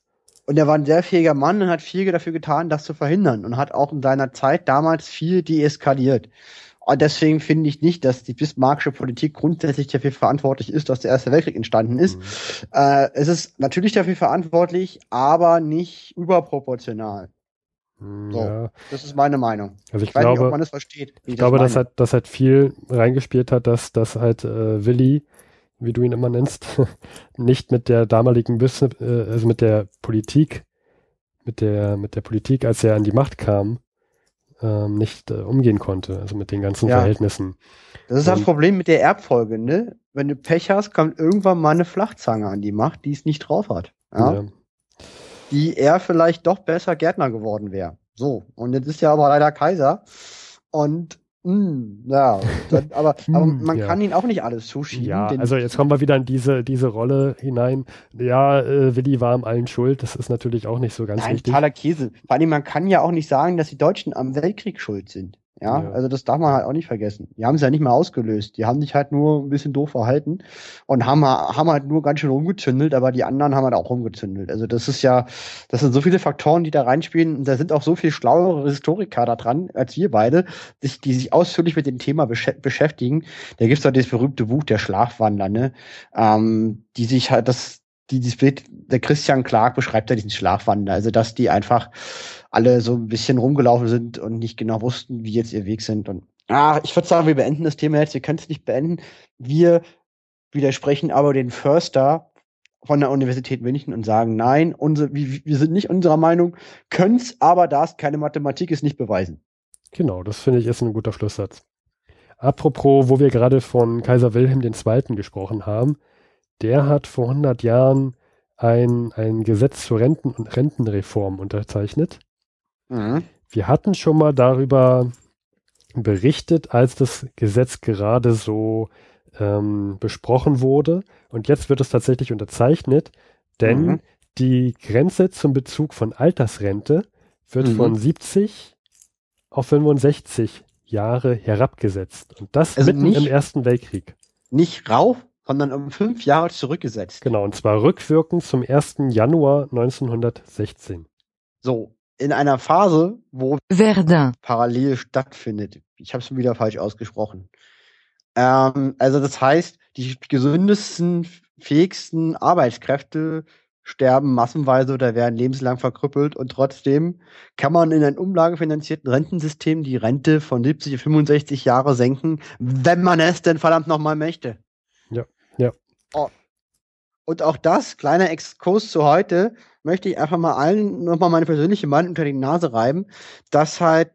Und er war ein sehr fähiger Mann und hat viel dafür getan, das zu verhindern und hat auch in seiner Zeit damals viel deeskaliert. Und deswegen finde ich nicht, dass die bismarckische Politik grundsätzlich dafür verantwortlich ist, dass der Erste Weltkrieg entstanden ist. Mhm. Äh, es ist natürlich dafür verantwortlich, aber nicht überproportional. Mhm, so, ja. Das ist meine Meinung. Also ich, ich glaube, nicht, ob man es versteht. Ich glaube, dass halt, dass halt viel reingespielt hat, dass, dass halt äh, Willi wie du ihn immer nennst, (laughs) nicht mit der damaligen Business, äh, also mit der Politik, mit der, mit der Politik, als er an die Macht kam, ähm, nicht äh, umgehen konnte, also mit den ganzen ja. Verhältnissen. Das ist das Problem mit der Erbfolge, ne? Wenn du Pech hast, kommt irgendwann mal eine Flachzange an die Macht, die es nicht drauf hat. Ja? ja. Die er vielleicht doch besser Gärtner geworden wäre. So. Und jetzt ist er aber leider Kaiser. Und Mm, ja, dann, (laughs) aber, aber hm, man ja. kann ihn auch nicht alles zuschieben. Ja, also jetzt kommen wir wieder in diese, diese Rolle hinein. Ja, äh, Willi war am allen schuld. Das ist natürlich auch nicht so ganz Nein, richtig. totaler Käse. Vor allem, man kann ja auch nicht sagen, dass die Deutschen am Weltkrieg schuld sind. Ja, ja, also das darf man halt auch nicht vergessen. Die haben es ja nicht mehr ausgelöst. Die haben sich halt nur ein bisschen doof verhalten und haben, haben halt nur ganz schön rumgezündelt, aber die anderen haben halt auch rumgezündelt. Also das ist ja, das sind so viele Faktoren, die da reinspielen und da sind auch so viel schlauere Historiker da dran als wir beide, sich, die sich ausführlich mit dem Thema besch beschäftigen. Da gibt's doch das berühmte Buch der Schlafwandler, ne? Ähm, die sich halt das, die, dieses Bild, der Christian Clark beschreibt ja diesen Schlafwandler, also dass die einfach alle so ein bisschen rumgelaufen sind und nicht genau wussten, wie jetzt ihr Weg sind. Und ah, ich würde sagen, wir beenden das Thema jetzt. Wir können es nicht beenden. Wir widersprechen aber den Förster von der Universität München und sagen, nein, unsere, wir, sind nicht unserer Meinung, können es aber, da es keine Mathematik ist, nicht beweisen. Genau, das finde ich ist ein guter Schlusssatz. Apropos, wo wir gerade von Kaiser Wilhelm II. gesprochen haben, der hat vor 100 Jahren ein, ein Gesetz zur Renten- und Rentenreform unterzeichnet. Mhm. Wir hatten schon mal darüber berichtet, als das Gesetz gerade so ähm, besprochen wurde. Und jetzt wird es tatsächlich unterzeichnet, denn mhm. die Grenze zum Bezug von Altersrente wird mhm. von 70 auf 65 Jahre herabgesetzt. Und das also mitten nicht, im Ersten Weltkrieg. Nicht rauf, sondern um fünf Jahre zurückgesetzt. Genau, und zwar rückwirkend zum 1. Januar 1916. So, in einer Phase, wo Verdun. parallel stattfindet. Ich habe es wieder falsch ausgesprochen. Ähm, also das heißt, die gesündesten, fähigsten Arbeitskräfte sterben massenweise oder werden lebenslang verkrüppelt und trotzdem kann man in einem umlagefinanzierten Rentensystem die Rente von 70 auf 65 Jahre senken, wenn man es denn verdammt nochmal möchte. Oh. Und auch das, kleiner Exkurs zu heute, möchte ich einfach mal allen nochmal meine persönliche Meinung unter die Nase reiben, dass halt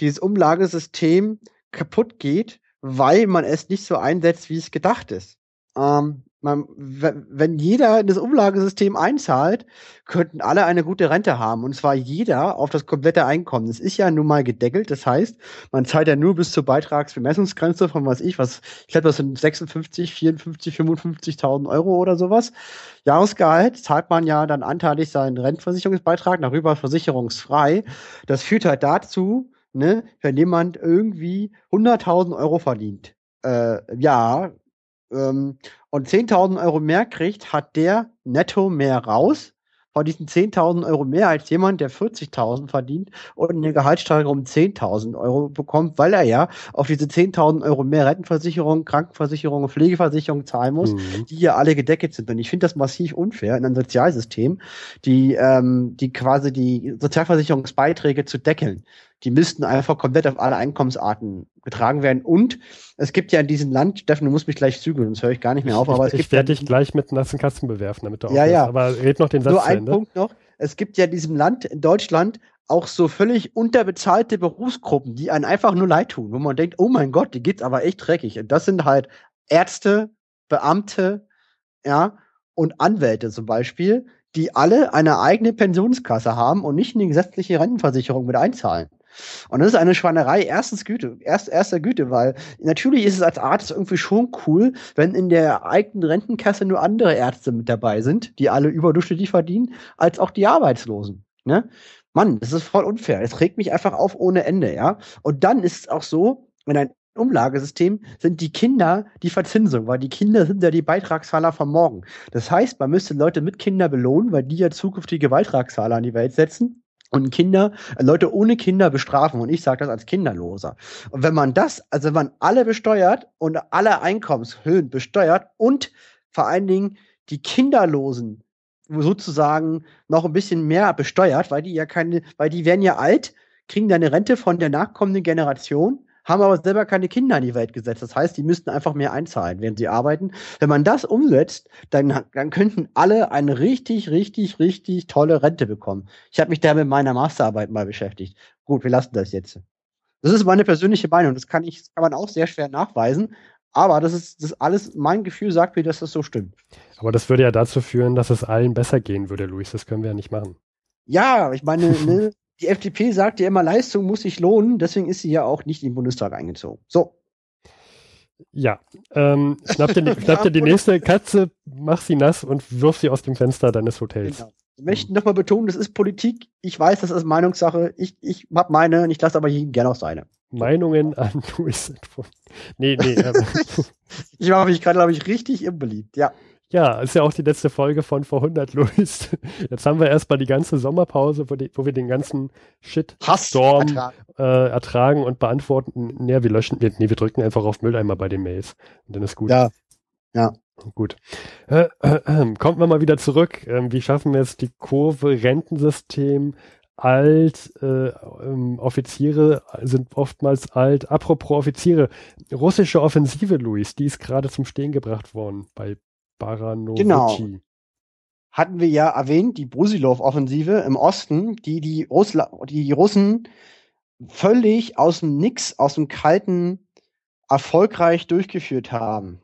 dieses Umlagesystem kaputt geht, weil man es nicht so einsetzt, wie es gedacht ist. Ähm, man, wenn jeder in das Umlagesystem einzahlt, könnten alle eine gute Rente haben. Und zwar jeder auf das komplette Einkommen. Das ist ja nun mal gedeckelt. Das heißt, man zahlt ja nur bis zur Beitragsbemessungsgrenze von was ich, was, ich glaube, das sind 56, 54, 55.000 Euro oder sowas. Jahresgehalt zahlt man ja dann anteilig seinen Rentenversicherungsbeitrag, darüber versicherungsfrei. Das führt halt dazu, ne, wenn jemand irgendwie 100.000 Euro verdient, äh, ja, ähm, und 10.000 Euro mehr kriegt, hat der netto mehr raus. Von diesen 10.000 Euro mehr als jemand, der 40.000 verdient und eine Gehaltssteigerung um 10.000 Euro bekommt, weil er ja auf diese 10.000 Euro mehr Rentenversicherung, Krankenversicherung und Pflegeversicherung zahlen muss, mhm. die ja alle gedeckt sind. Und ich finde das massiv unfair in einem Sozialsystem, die, ähm, die quasi die Sozialversicherungsbeiträge zu deckeln die müssten einfach komplett auf alle Einkommensarten getragen werden. Und es gibt ja in diesem Land, Steffen, du musst mich gleich zügeln, sonst höre ich gar nicht mehr auf. Aber ich, ich werde dich gleich mit nassen Katzen bewerfen, damit du ja, ja. Aber red noch den Satz Nur ein Punkt noch. Es gibt ja in diesem Land, in Deutschland, auch so völlig unterbezahlte Berufsgruppen, die einen einfach nur leid tun, wo man denkt, oh mein Gott, die geht's aber echt dreckig. Und das sind halt Ärzte, Beamte, ja, und Anwälte zum Beispiel, die alle eine eigene Pensionskasse haben und nicht in die gesetzliche Rentenversicherung mit einzahlen. Und das ist eine Schweinerei erstens Güte, erst, erster Güte, weil natürlich ist es als Arzt irgendwie schon cool, wenn in der eigenen Rentenkasse nur andere Ärzte mit dabei sind, die alle überdurchschnittlich verdienen, als auch die Arbeitslosen. Ne? Mann, das ist voll unfair. Es regt mich einfach auf ohne Ende, ja. Und dann ist es auch so, wenn ein Umlagesystem sind die Kinder die Verzinsung, weil die Kinder sind ja die Beitragszahler von morgen. Das heißt, man müsste Leute mit Kinder belohnen, weil die ja zukünftige Beitragszahler an die Welt setzen und Kinder, äh, Leute ohne Kinder bestrafen. Und ich sage das als Kinderloser. Und wenn man das, also wenn man alle besteuert und alle Einkommenshöhen besteuert und vor allen Dingen die Kinderlosen sozusagen noch ein bisschen mehr besteuert, weil die ja keine, weil die werden ja alt, kriegen dann eine Rente von der nachkommenden Generation haben aber selber keine Kinder in die Welt gesetzt. Das heißt, die müssten einfach mehr einzahlen, während sie arbeiten. Wenn man das umsetzt, dann, dann könnten alle eine richtig, richtig, richtig tolle Rente bekommen. Ich habe mich da mit meiner Masterarbeit mal beschäftigt. Gut, wir lassen das jetzt. Das ist meine persönliche Meinung. Das kann ich, das kann man auch sehr schwer nachweisen. Aber das ist, das alles, mein Gefühl sagt mir, dass das so stimmt. Aber das würde ja dazu führen, dass es allen besser gehen würde, Luis. Das können wir ja nicht machen. Ja, ich meine, ne, die FDP sagt ja immer, Leistung muss sich lohnen, deswegen ist sie ja auch nicht in den Bundestag eingezogen. So. Ja, ähm, schnapp, dir, (laughs) schnapp dir die nächste Katze, mach sie nass und wirf sie aus dem Fenster deines Hotels. Genau. Ich möchte nochmal betonen, das ist Politik. Ich weiß, das ist Meinungssache. Ich, ich hab meine und ich lasse aber jeden gerne auch seine. Meinungen an Luis. Nee, nee. (laughs) ich mache mich gerade, glaube ich, richtig unbeliebt. Ja. Ja, ist ja auch die letzte Folge von vor 100 Luis. (laughs) Jetzt haben wir erstmal die ganze Sommerpause, wo, die, wo wir den ganzen Shit Storm ertragen. Äh, ertragen und beantworten. Nee, wir löschen, nee, wir drücken einfach auf Mülleimer bei den Mails. Und dann ist gut. Ja. Ja. Gut. Äh, (clears throat) äh, kommt wir mal wieder zurück. Ähm, wie schaffen wir jetzt die Kurve Rentensystem alt, äh, ähm, Offiziere sind oftmals alt. Apropos Offiziere, russische Offensive, Luis, die ist gerade zum Stehen gebracht worden bei Baranovici. Genau. Hatten wir ja erwähnt, die Brusilov-Offensive im Osten, die die, Russla die Russen völlig aus dem Nix, aus dem Kalten erfolgreich durchgeführt haben.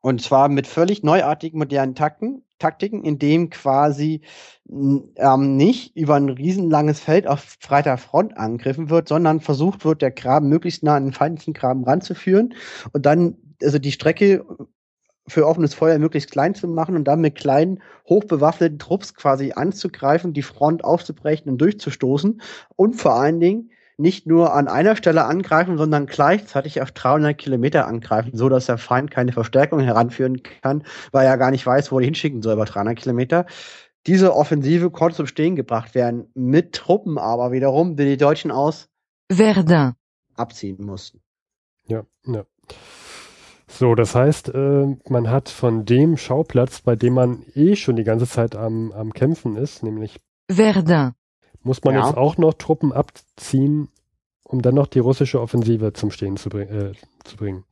Und zwar mit völlig neuartigen, modernen Takten, Taktiken, in dem quasi ähm, nicht über ein riesenlanges Feld auf breiter Front angegriffen wird, sondern versucht wird, der Graben möglichst nah an den feindlichen Graben ranzuführen und dann also die Strecke für offenes Feuer möglichst klein zu machen und dann mit kleinen, hochbewaffneten Trupps quasi anzugreifen, die Front aufzubrechen und durchzustoßen und vor allen Dingen nicht nur an einer Stelle angreifen, sondern gleichzeitig auf 300 Kilometer angreifen, so dass der Feind keine Verstärkung heranführen kann, weil er gar nicht weiß, wo er hinschicken soll über 300 Kilometer. Diese Offensive konnte zum Stehen gebracht werden, mit Truppen aber wiederum, die die Deutschen aus Verdun abziehen mussten. Ja, ja. So, das heißt, äh, man hat von dem Schauplatz, bei dem man eh schon die ganze Zeit am, am Kämpfen ist, nämlich Verdun, muss man ja. jetzt auch noch Truppen abziehen, um dann noch die russische Offensive zum Stehen zu, bring, äh, zu bringen.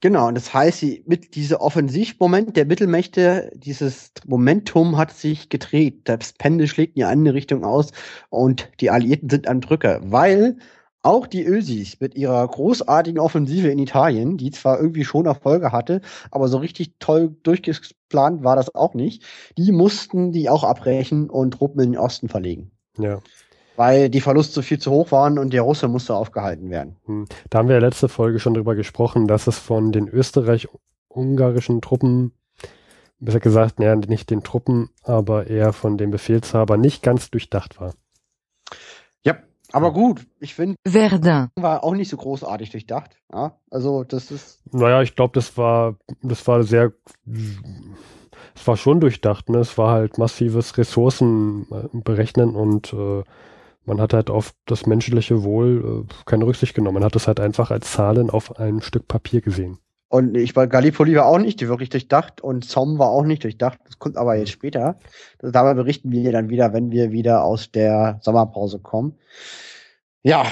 Genau, und das heißt, die, mit dieser Offensivmoment der Mittelmächte, dieses Momentum hat sich gedreht. Das Pendel schlägt in die andere Richtung aus und die Alliierten sind am Drücker, weil Auch die Ösis mit ihrer großartigen Offensive in Italien, die zwar irgendwie schon Erfolge hatte, aber so richtig toll durchgeplant war das auch nicht, die mussten die auch abbrechen und Truppen in den Osten verlegen. Ja. Weil die Verluste viel zu hoch waren und der Russe musste aufgehalten werden. Hm. Da haben wir ja letzte Folge schon drüber gesprochen, dass es von den österreich-ungarischen Truppen, besser gesagt, ja, nicht den Truppen, aber eher von dem Befehlshaber nicht ganz durchdacht war. Aber gut, ich finde, Verdun, war auch nicht so großartig durchdacht. Ja, also das ist. Naja, ich glaube, das war, das war sehr, es war schon durchdacht, ne? Es war halt massives Ressourcen äh, berechnen und äh, man hat halt auf das menschliche Wohl äh, keine Rücksicht genommen. Man hat es halt einfach als Zahlen auf ein Stück Papier gesehen. Und ich war Gallipoli war auch nicht wirklich durchdacht und Somme war auch nicht durchdacht. Das kommt aber jetzt später. Das, darüber berichten wir dann wieder, wenn wir wieder aus der Sommerpause kommen. Ja,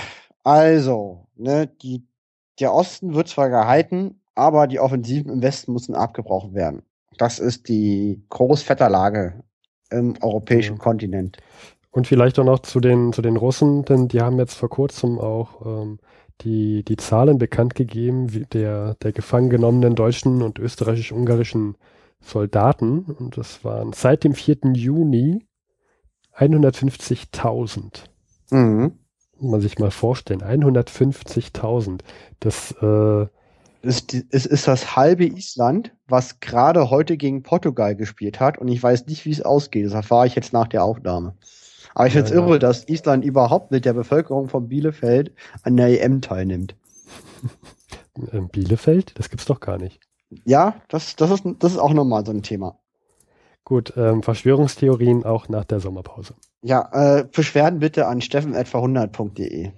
also, ne, die, der Osten wird zwar gehalten, aber die Offensiven im Westen müssen abgebrochen werden. Das ist die Großvetterlage im europäischen Ja. Kontinent. Und vielleicht auch noch zu den, zu den Russen, denn die haben jetzt vor kurzem auch ähm, die, die Zahlen bekannt gegeben, wie der, der gefangen genommenen deutschen und österreichisch-ungarischen Soldaten. Und das waren seit dem 4. Juni 150.000. Mhm. Muss man sich mal vorstellen, 150.000. Das, äh, Es, die- es ist das halbe Island, was gerade heute gegen Portugal gespielt hat und ich weiß nicht, wie es ausgeht. Das erfahre ich jetzt nach der Aufnahme. Aber ich Ja, finde es ja. irre, dass Island überhaupt mit der Bevölkerung von Bielefeld an der EM teilnimmt. (laughs) äh, Bielefeld, das gibt's doch gar nicht. Ja, das, das, ist, das ist auch nochmal so ein Thema. Gut, ähm, Verschwörungstheorien auch nach der Sommerpause. Ja, äh, Beschwerden bitte an steffen.verhundert.de.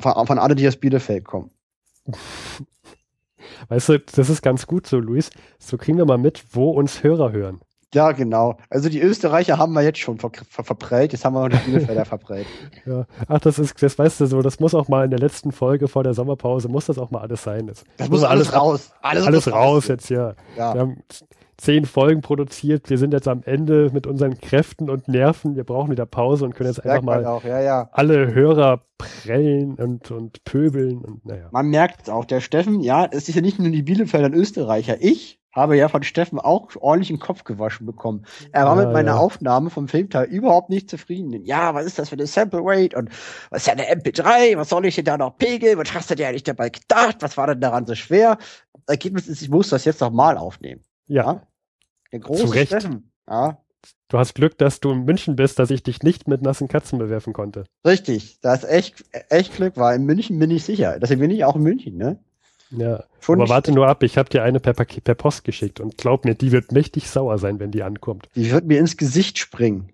Von, von alle, die aus Bielefeld kommen. (laughs) Weißt du, das ist ganz gut so, Luis. So kriegen wir mal mit, wo uns Hörer hören. Ja, genau. Also die Österreicher haben wir jetzt schon ver ver verprellt, jetzt haben wir noch die Bielefelder verprellt. (laughs) Ja. Ach, das ist, das weißt du so, das muss auch mal in der letzten Folge vor der Sommerpause, muss das auch mal alles sein. Das, Das muss alles raus. Alles, Alles muss raus jetzt, ja. Ja. Wir haben zehn Folgen produziert, wir sind jetzt am Ende mit unseren Kräften und Nerven, wir brauchen wieder Pause und können jetzt einfach mal ja, ja. alle Hörer prellen und, und pöbeln und naja. Man merkt es auch, der Steffen, ja, es ist ja nicht nur die Bielefelder und Österreicher. Ich habe ja von Steffen auch ordentlich den Kopf gewaschen bekommen. Er war Ja, mit meiner ja. Aufnahme vom Filmteil überhaupt nicht zufrieden. Ja, was ist das für eine Sample Rate und was ist ja eine MP3? Was soll ich denn da noch pegeln? Was hast du dir eigentlich dabei gedacht? Was war denn daran so schwer? Ergebnis ist, ich muss das jetzt noch mal aufnehmen. Ja, Ja. Der große Zu Recht. Steffen. Ja, du hast Glück, dass du in München bist, dass ich dich nicht mit nassen Katzen bewerfen konnte. richtig. Da ist echt, echt Glück, weil in München bin ich sicher. Deswegen bin ich auch in München, ne? Ja, Schon aber warte nur ab, ich habe dir eine per, per Post geschickt und glaub mir, die wird mächtig sauer sein, wenn die ankommt. Die wird mir ins Gesicht springen.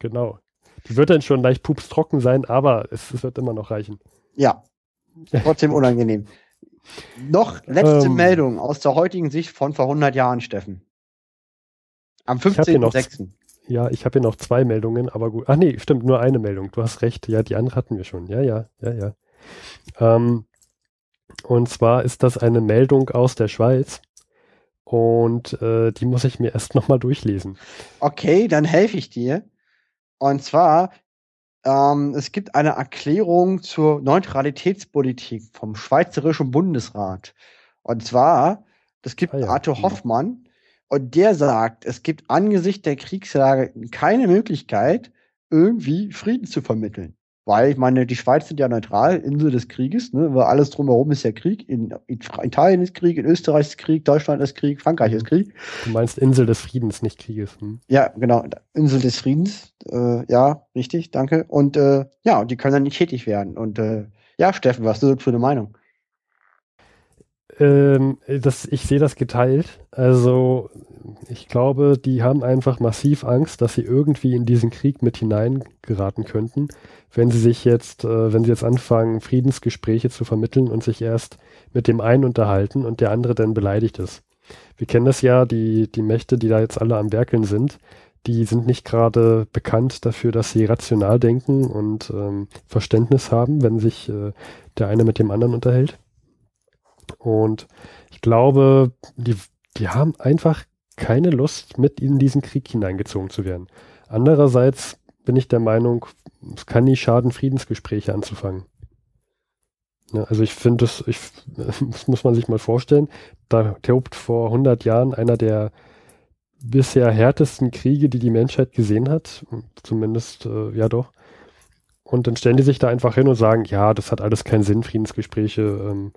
Genau. Die wird dann schon leicht pupstrocken sein, aber es, es wird immer noch reichen. Ja, trotzdem unangenehm. Noch letzte Ähm. Meldung aus der heutigen Sicht von vor 100 Jahren, Steffen. Am Ich hab hier noch- 15.06. Ja, ich habe hier noch zwei Meldungen, aber gut. Ach nee, stimmt, nur eine Meldung. Du hast recht. Ja, die andere hatten wir schon. Ja, ja, ja, ja. Ähm, und zwar ist das eine Meldung aus der Schweiz. Und äh, die muss ich mir erst (laughs) nochmal durchlesen. Okay, dann helfe ich dir. Und zwar, ähm, es gibt eine Erklärung zur Neutralitätspolitik vom Schweizerischen Bundesrat. Und zwar, es gibt Ah ja. Arthur Hoffmann und der sagt, es gibt angesichts der Kriegslage keine Möglichkeit, irgendwie Frieden zu vermitteln. Weil, ich meine, die Schweiz sind ja neutral, Insel des Krieges, ne? weil alles drumherum ist ja Krieg. In, Italien ist Krieg, in Österreich ist Krieg, Deutschland ist Krieg, Frankreich ist Krieg. Du meinst Insel des Friedens, nicht Krieges. Hm? Ja, genau. Insel des Friedens. Äh, ja, richtig, danke. Und äh, ja, die können dann nicht tätig werden. Und äh, ja, Steffen, was hast du für eine Meinung? Ähm, das, ich sehe das geteilt. Also ich glaube, die haben einfach massiv Angst, dass sie irgendwie in diesen Krieg mit hineingeraten könnten, wenn sie sich jetzt, äh, wenn sie jetzt anfangen, Friedensgespräche zu vermitteln und sich erst mit dem einen unterhalten und der andere dann beleidigt ist. Wir kennen das ja, die, die Mächte, die da jetzt alle am Werkeln sind, die sind nicht gerade bekannt dafür, dass sie rational denken und ähm, Verständnis haben, wenn sich äh, der eine mit dem anderen unterhält. Und ich glaube, die, die haben einfach keine Lust, mit in diesen Krieg hineingezogen zu werden. Andererseits bin ich der Meinung, es kann nie schaden, Friedensgespräche anzufangen. Ja, also ich finde das, ich, (laughs) das muss man sich mal vorstellen, da tobt vor 100 Jahren einer der bisher härtesten Kriege, die die Menschheit gesehen hat, zumindest, äh, ja doch. Und dann stellen die sich da einfach hin und sagen, ja, das hat alles keinen Sinn, Friedensgespräche, ähm,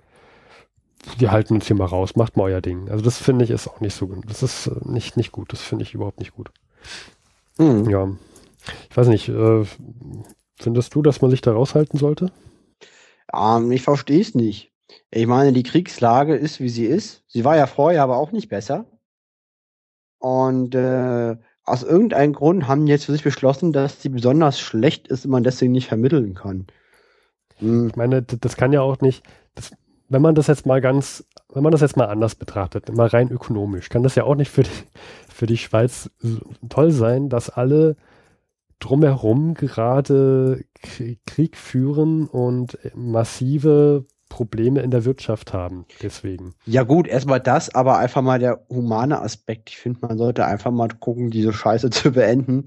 wir halten uns hier mal raus, macht mal euer Ding. Also das finde ich ist auch nicht so gut. Das ist äh, nicht, nicht gut, das finde ich überhaupt nicht gut. Mhm. Ja. Ich weiß nicht, äh, findest du, dass man sich da raushalten sollte? Ähm, ich verstehe es nicht. Ich meine, die Kriegslage ist, wie sie ist. Sie war ja vorher aber auch nicht besser. Und äh, aus irgendeinem Grund haben die jetzt für sich beschlossen, dass sie besonders schlecht ist und man deswegen nicht vermitteln kann. Hm. Ich meine, das kann ja auch nicht, das, wenn man das jetzt mal ganz, wenn man das jetzt mal anders betrachtet, mal rein ökonomisch, kann das ja auch nicht für die, für die Schweiz toll sein, dass alle drumherum gerade Krie- Krieg führen und massive Probleme in der Wirtschaft haben. Deswegen. Ja gut, erstmal das, aber einfach mal der humane Aspekt. Ich finde, man sollte einfach mal gucken, diese Scheiße (laughs) zu beenden.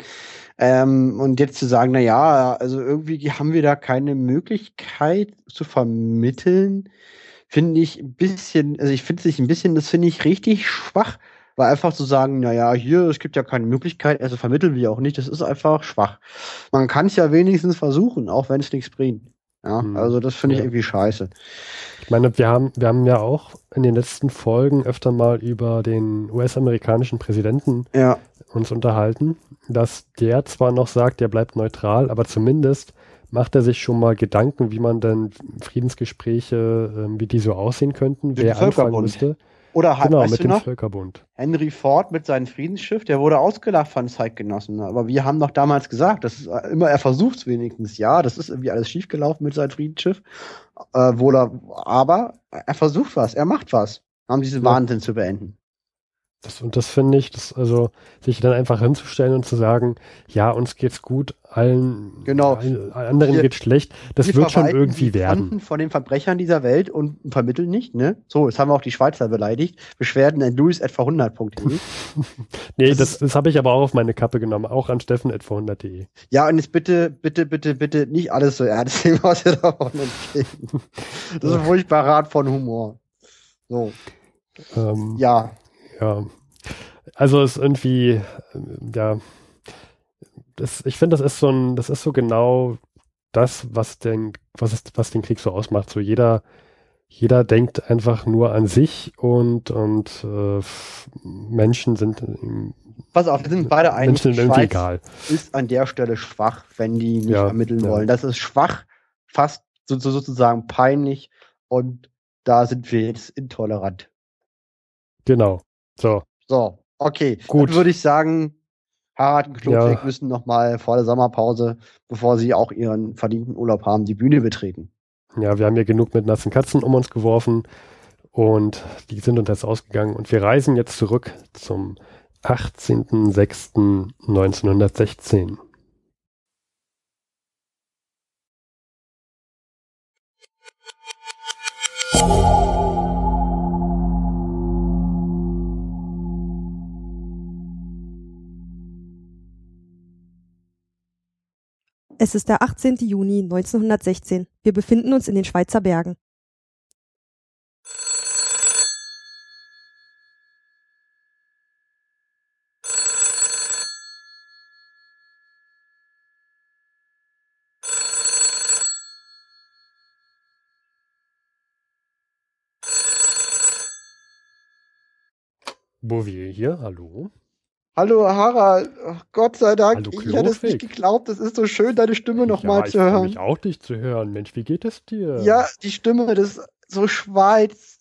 Ähm, und jetzt zu sagen, na ja, also irgendwie haben wir da keine Möglichkeit zu vermitteln, finde ich ein bisschen, also ich finde es nicht ein bisschen, das finde ich richtig schwach, weil einfach zu sagen, na ja, hier, es gibt ja keine Möglichkeit, also vermitteln wir auch nicht, das ist einfach schwach. Man kann es ja wenigstens versuchen, auch wenn es nichts bringt. Ja, Hm. also das finde ich Ja. irgendwie scheiße. Ich meine, wir haben, wir haben ja auch in den letzten Folgen öfter mal über den US-amerikanischen Präsidenten Ja. uns unterhalten, dass der zwar noch sagt, er bleibt neutral, aber zumindest macht er sich schon mal Gedanken, wie man denn Friedensgespräche, ähm, wie die so aussehen könnten, Den wer anfangen müsste. Oder halt, Genau, weißt mit du dem noch, Völkerbund. Henry Ford mit seinem Friedensschiff, der wurde ausgelacht von Zeitgenossen. Aber wir haben doch damals gesagt, das ist äh, immer, er versucht wenigstens. Ja, das ist irgendwie alles schiefgelaufen mit seinem Friedensschiff. Äh, wohl er, aber er versucht was, er macht was, um diesen Ja. Wahnsinn zu beenden. Das, und das finde ich, das, also sich dann einfach hinzustellen und zu sagen, ja, uns geht's gut, allen, Genau. allen anderen Wir- geht's schlecht, das Wir wird schon irgendwie werden. Von den Verbrechern dieser Welt und vermitteln nicht, ne? So, jetzt haben wir auch die Schweizer beleidigt. Beschwerden at louis etwa 100.de. (laughs) Nee, das das, das habe ich aber auch auf meine Kappe genommen, auch an steffen.100.de. ja, und jetzt bitte, bitte, bitte, bitte nicht alles so ernst nehmen, (laughs) was wir davon erzählen. Das ist ein furchtbarer Art von Humor. So, Ähm, ja. Ja. Also es ist irgendwie, ähm, ja, das, ich finde, das ist so ein, das ist so genau das, was den, was ist, was den Krieg so ausmacht. So jeder, jeder denkt einfach nur an sich und, und äh, Menschen sind Pass auf, wir sind beide einig, Menschen sind Schweiz egal. ist an der Stelle schwach, wenn die nicht Ja, ermitteln ja. wollen. Das ist schwach, fast so, so sozusagen peinlich und da sind wir jetzt intolerant. Genau. So. So, okay. Gut. Dann würde ich sagen, Harald und Klopfig Ja. müssen noch mal vor der Sommerpause, bevor sie auch ihren verdienten Urlaub haben, die Bühne betreten. Ja, wir haben ja genug mit nassen Katzen um uns geworfen und die sind uns jetzt ausgegangen und wir reisen jetzt zurück zum 18.06.1916. Es ist der 18. Juni 1916. Wir befinden uns in den Schweizer Bergen. Bouvier hier, hallo. Hallo Harald, Ach, Gott sei Dank, Hallo, ich hätte es nicht geglaubt. Es ist so schön, deine Stimme noch mal ja, zu ich freue hören. mich auch, dich zu hören. Mensch, wie geht es dir? Ja, die Stimme, das ist so Schweiz,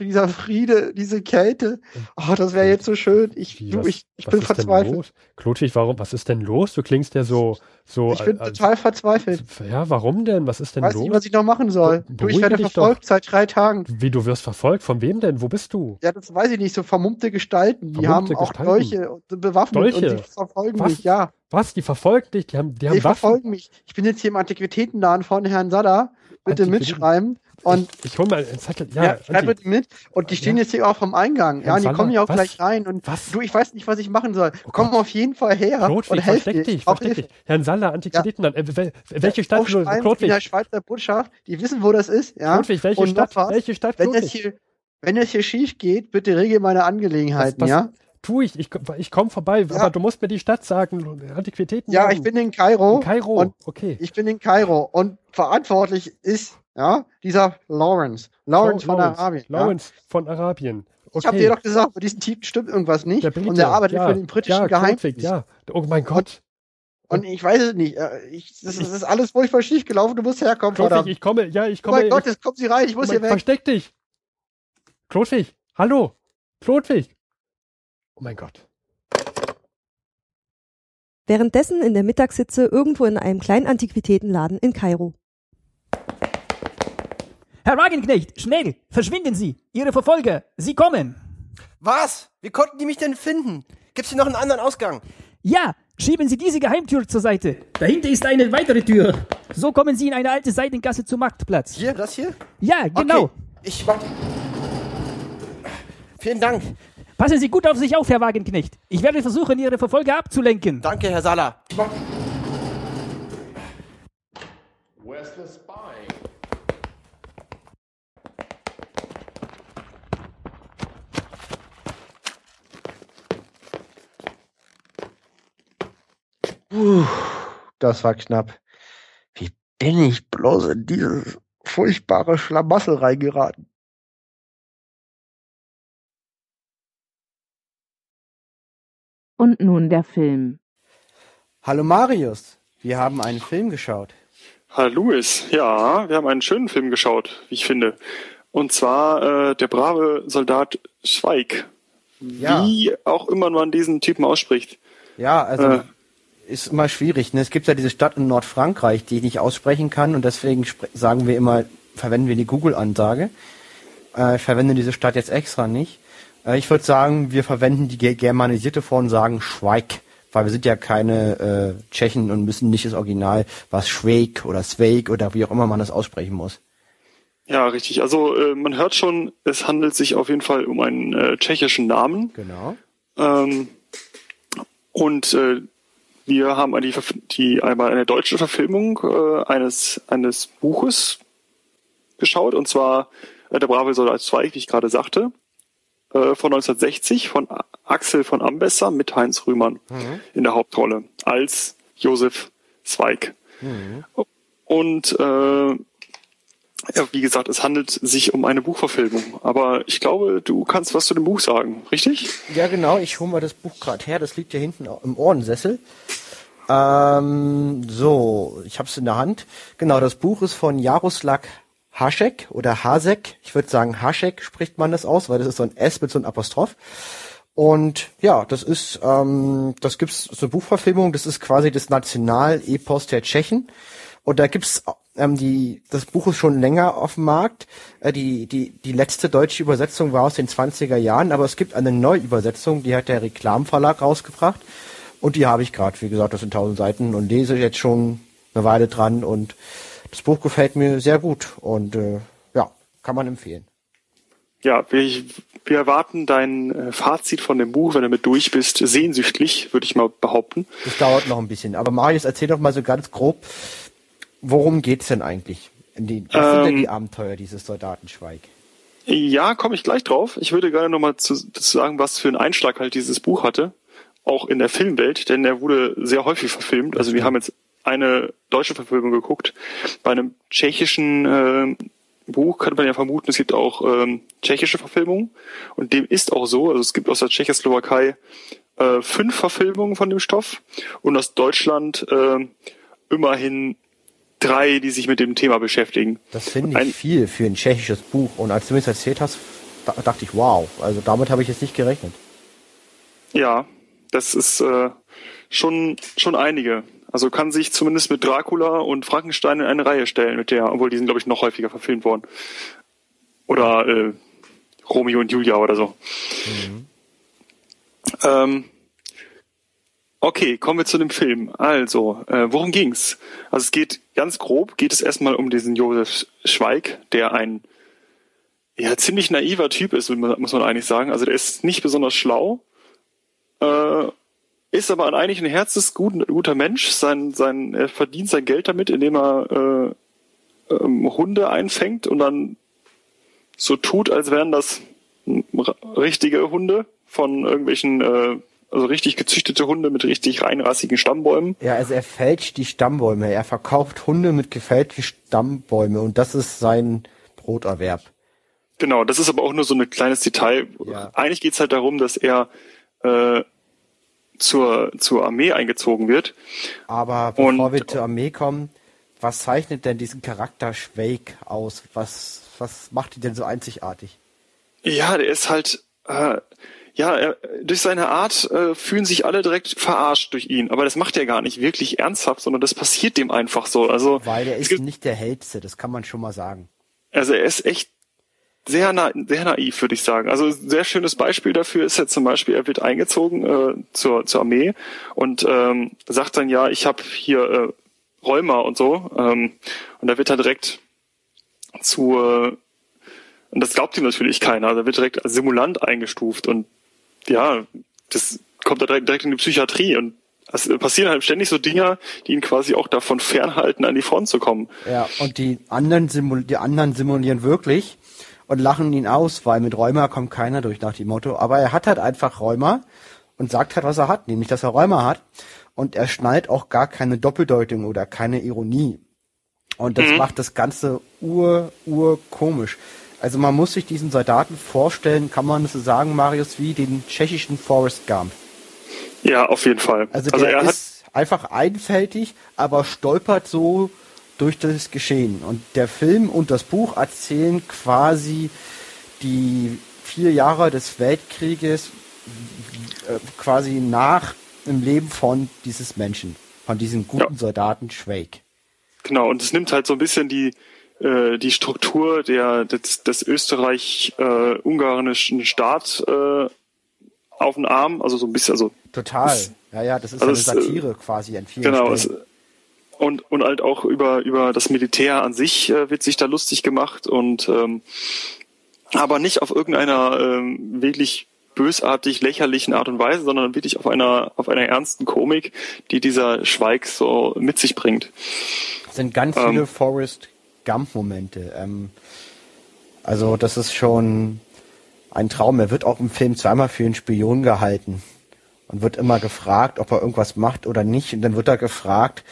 dieser Friede, diese Kälte. Oh, das wäre jetzt so schön. Ich, Wie, du, was, ich, ich was bin verzweifelt. Klotwig, warum, was ist denn los? Du klingst ja so, so. Ich bin als- total verzweifelt. Ja, warum denn? Was ist denn Weiß los? nicht, was ich noch machen soll. Be- Du, ich werde verfolgt seit drei Tagen. Wie, du wirst verfolgt? Von wem denn? Wo bist du? Ja, das weiß ich nicht. So vermummte Gestalten. Die Vermummte haben auch? Dolche bewaffnet Dolche? und die verfolgen Was? mich. Ja, Was? Die verfolgen dich? Die haben, die haben die Waffen? verfolgen mich. Ich bin jetzt hier im Antiquitätenladen von Herrn Sada. Bitte mitschreiben. Und ich, ich hol mal einen Zettel. Ja, ja schreib bitte mit. Und die stehen ja. jetzt hier auch vom Eingang. Ja, die kommen ja auch was? gleich rein. Und was? du, ich weiß nicht, was ich machen soll. Oh Komm auf jeden Fall her Klotwig, und helf versteck dich, versteck dich. Herrn Saller, Antiquitätenland. Ja. Äh, welche Stadt? Klotwig. In der Schweizer Botschaft. Die wissen, wo das ist. Ja. Klotwig, welche und Stadt? Welche Stadt? Wenn es hier, wenn es hier schief geht, bitte regel meine Angelegenheiten, was, was, ja? Tu ich, ich, ich komme vorbei, ja. aber du musst mir die Stadt sagen, Antiquitäten. Ja, ich bin in Kairo. In Kairo, okay. Ich bin in Kairo und verantwortlich ist ja, dieser Lawrence. Lawrence von Lawrence, Arabien. Lawrence ja? von Arabien. Okay. Ich habe dir doch gesagt, bei diesem Typen stimmt irgendwas nicht. Der und der arbeitet ja, für den britischen ja, Geheimdienst. Ja, oh mein Gott. Und, ich weiß es nicht. Äh, ich, das, das, ist alles furchtbar schief gelaufen. Du musst herkommen, Klotwig, ich komme, ja, ich komme. Oh mein Gott, jetzt kommen sie rein. Ich muss oh hier weg. Versteck dich. Klotwig, hallo. Klotwig. Oh mein Gott. Währenddessen in der Mittagssitze irgendwo in einem kleinen Antiquitätenladen in Kairo. Herr Wagenknecht, schnell, verschwinden Sie! Ihre Verfolger, sie kommen! Was? Wie konnten die mich denn finden? Gibt's hier noch einen anderen Ausgang? Ja, schieben Sie diese Geheimtür zur Seite. Dahinter ist eine weitere Tür. So kommen Sie in eine alte Seitengasse zum Marktplatz. Hier, das hier? Ja, genau. Okay, ich mach. Vielen Dank. Passen Sie gut auf sich auf, Herr Wagenknecht. Ich werde versuchen, Ihre Verfolger abzulenken. Danke, Herr Sala. Where's Puh, das war knapp. Wie bin ich bloß in dieses furchtbare Schlamassel reingeraten? Und nun der Film. Hallo Marius, wir haben einen Film geschaut. Hallo Louis, ja, wir haben einen schönen Film geschaut, wie ich finde. Und zwar äh, Der brave Soldat Schweig. Ja. Wie auch immer man diesen Typen ausspricht. Ja, also äh, ist immer schwierig. Ne? Es gibt ja diese Stadt in Nordfrankreich, die ich nicht aussprechen kann und deswegen sagen wir immer, verwenden wir die Google-Ansage. Äh, ich verwende diese Stadt jetzt extra nicht. Äh, ich würde sagen, wir verwenden die germanisierte Form und sagen Schweig, weil wir sind ja keine äh, Tschechen und müssen nicht das Original, was Schweig oder Sveig oder wie auch immer man das aussprechen muss. Ja, richtig. Also äh, man hört schon, es handelt sich auf jeden Fall um einen äh, tschechischen Namen. Genau. Ähm, und äh, wir haben die, die einmal eine deutsche Verfilmung äh, eines eines Buches geschaut und zwar äh, der brave Soldat Zweig, wie ich gerade sagte, äh, von 1960 von Axel von Ambesser mit Heinz Rühmann mhm. in der Hauptrolle als Josef Zweig. Mhm. Und äh, ja, wie gesagt, es handelt sich um eine Buchverfilmung. Aber ich glaube, du kannst was zu dem Buch sagen, richtig? Ja, genau. Ich hole mal das Buch gerade her. Das liegt ja hinten im Ohrensessel. Ähm, so, ich habe es in der Hand. Genau, das Buch ist von Jaroslav Haschek oder Hasek. Ich würde sagen Haschek spricht man das aus, weil das ist so ein S mit so einem Apostroph. Und ja, das ist, ähm, das gibt's so eine Buchverfilmung. Das ist quasi das Nationalepos der Tschechen. Und da gibt's ähm, die, das Buch ist schon länger auf dem Markt. Äh, die, die, die letzte deutsche Übersetzung war aus den 20er Jahren, aber es gibt eine Neuübersetzung, die hat der Reklamverlag rausgebracht. Und die habe ich gerade, wie gesagt, das sind tausend Seiten und lese jetzt schon eine Weile dran und das Buch gefällt mir sehr gut und äh, ja, kann man empfehlen. Ja, wir, wir erwarten dein äh, Fazit von dem Buch, wenn du mit durch bist, sehnsüchtig, würde ich mal behaupten. Das dauert noch ein bisschen. Aber Marius, erzähl doch mal so ganz grob, worum geht's denn eigentlich? Die, was ähm, sind denn die ähm, Abenteuer dieses Soldatenschweig? Ja, komme ich gleich drauf. Ich würde gerne nochmal zu, zu sagen, was für einen Einschlag halt dieses Buch hatte, auch in der Filmwelt, denn er wurde sehr häufig verfilmt. Also wir haben jetzt eine deutsche Verfilmung geguckt. Bei einem tschechischen äh, Buch könnte man ja vermuten, es gibt auch ähm, tschechische Verfilmungen. Und dem ist auch so. Also es gibt aus der Tschechoslowakei äh, fünf Verfilmungen von dem Stoff und aus Deutschland äh, immerhin drei, die sich mit dem Thema beschäftigen. Das finde ich ein, viel für ein tschechisches Buch. Und als du mir das erzählt hast, dachte ich, wow, also damit habe ich jetzt nicht gerechnet. Ja, das ist äh, schon, schon einige. Also kann sich zumindest mit Dracula und Frankenstein in eine Reihe stellen, mit der, obwohl die sind, glaube ich, noch häufiger verfilmt worden. Oder äh, Romeo und Julia oder so. Mhm. Ähm, Okay, kommen wir zu dem Film. Also, äh, worum ging's? Also es geht ganz grob, geht es erstmal um diesen Josef Schweig, der ein ja ziemlich naiver Typ ist, muss man eigentlich sagen. Also der ist nicht besonders schlau, äh, ist aber eigentlich ein herzensguter guter Mensch. Sein, sein, er verdient sein Geld damit, indem er äh, ähm, Hunde einfängt und dann so tut, als wären das richtige Hunde von irgendwelchen äh, also richtig gezüchtete Hunde mit richtig reinrassigen Stammbäumen. Ja, also er fälscht die Stammbäume. Er verkauft Hunde mit gefälschten Stammbäume und das ist sein Broterwerb. Genau, das ist aber auch nur so ein kleines Detail. Ja. Eigentlich geht's halt darum, dass er äh, zur, zur Armee eingezogen wird. Aber bevor und, wir zur Armee kommen, was zeichnet denn diesen Charakter Schweig aus? Was, was macht ihn denn so einzigartig? Ja, der ist halt, äh, ja, er, durch seine Art äh, fühlen sich alle direkt verarscht durch ihn. Aber das macht er gar nicht wirklich ernsthaft, sondern das passiert dem einfach so. Also weil er ist nicht der hellste, das kann man schon mal sagen. Also er ist echt sehr, na, sehr naiv, würde ich sagen. Also ein sehr schönes Beispiel dafür ist jetzt zum Beispiel, er wird eingezogen äh, zur, zur Armee und ähm, sagt dann, ja, ich habe hier äh, Rheuma und so. Ähm, und da wird er direkt zu äh, und das glaubt ihm natürlich keiner. Also er wird direkt als Simulant eingestuft und ja, das kommt da direkt, direkt in die Psychiatrie und es passieren halt ständig so Dinge, die ihn quasi auch davon fernhalten, an die Front zu kommen. Ja, und die anderen, simul die anderen simulieren wirklich und lachen ihn aus, weil mit Rheuma kommt keiner durch nach dem Motto. Aber er hat halt einfach Rheuma und sagt halt, was er hat, nämlich, dass er Rheuma hat. Und er schnallt auch gar keine Doppeldeutung oder keine Ironie. Und das mhm. macht das Ganze ur, ur komisch. Also man muss sich diesen Soldaten vorstellen, kann man so sagen, Marius, wie den tschechischen Forrest Gump. Ja, auf jeden Fall. Also, also der ist einfach einfältig, aber stolpert so durch das Geschehen. Und der Film und das Buch erzählen quasi die vier Jahre des Weltkrieges äh, quasi nach im Leben von dieses Menschen, von diesem guten ja. Soldaten Schweig. Genau, und es nimmt halt so ein bisschen die, äh, die Struktur der, des, des österreich-ungarischen äh, Staat äh, auf den Arm, also so ein bisschen, also total. Ist, ja, ja, das ist also eine Satire quasi an vielen genau, Stellen. Es, und und halt auch über über das Militär an sich äh, wird sich da lustig gemacht und ähm, aber nicht auf irgendeiner ähm, wirklich bösartig lächerlichen Art und Weise, sondern wirklich auf einer auf einer ernsten Komik, die dieser Schweig so mit sich bringt. Es sind ganz ähm, viele Forest Gump-Momente. Ähm, also das ist schon ein Traum. Er wird auch im Film zweimal für einen Spion gehalten und wird immer gefragt, ob er irgendwas macht oder nicht. Und dann wird er gefragt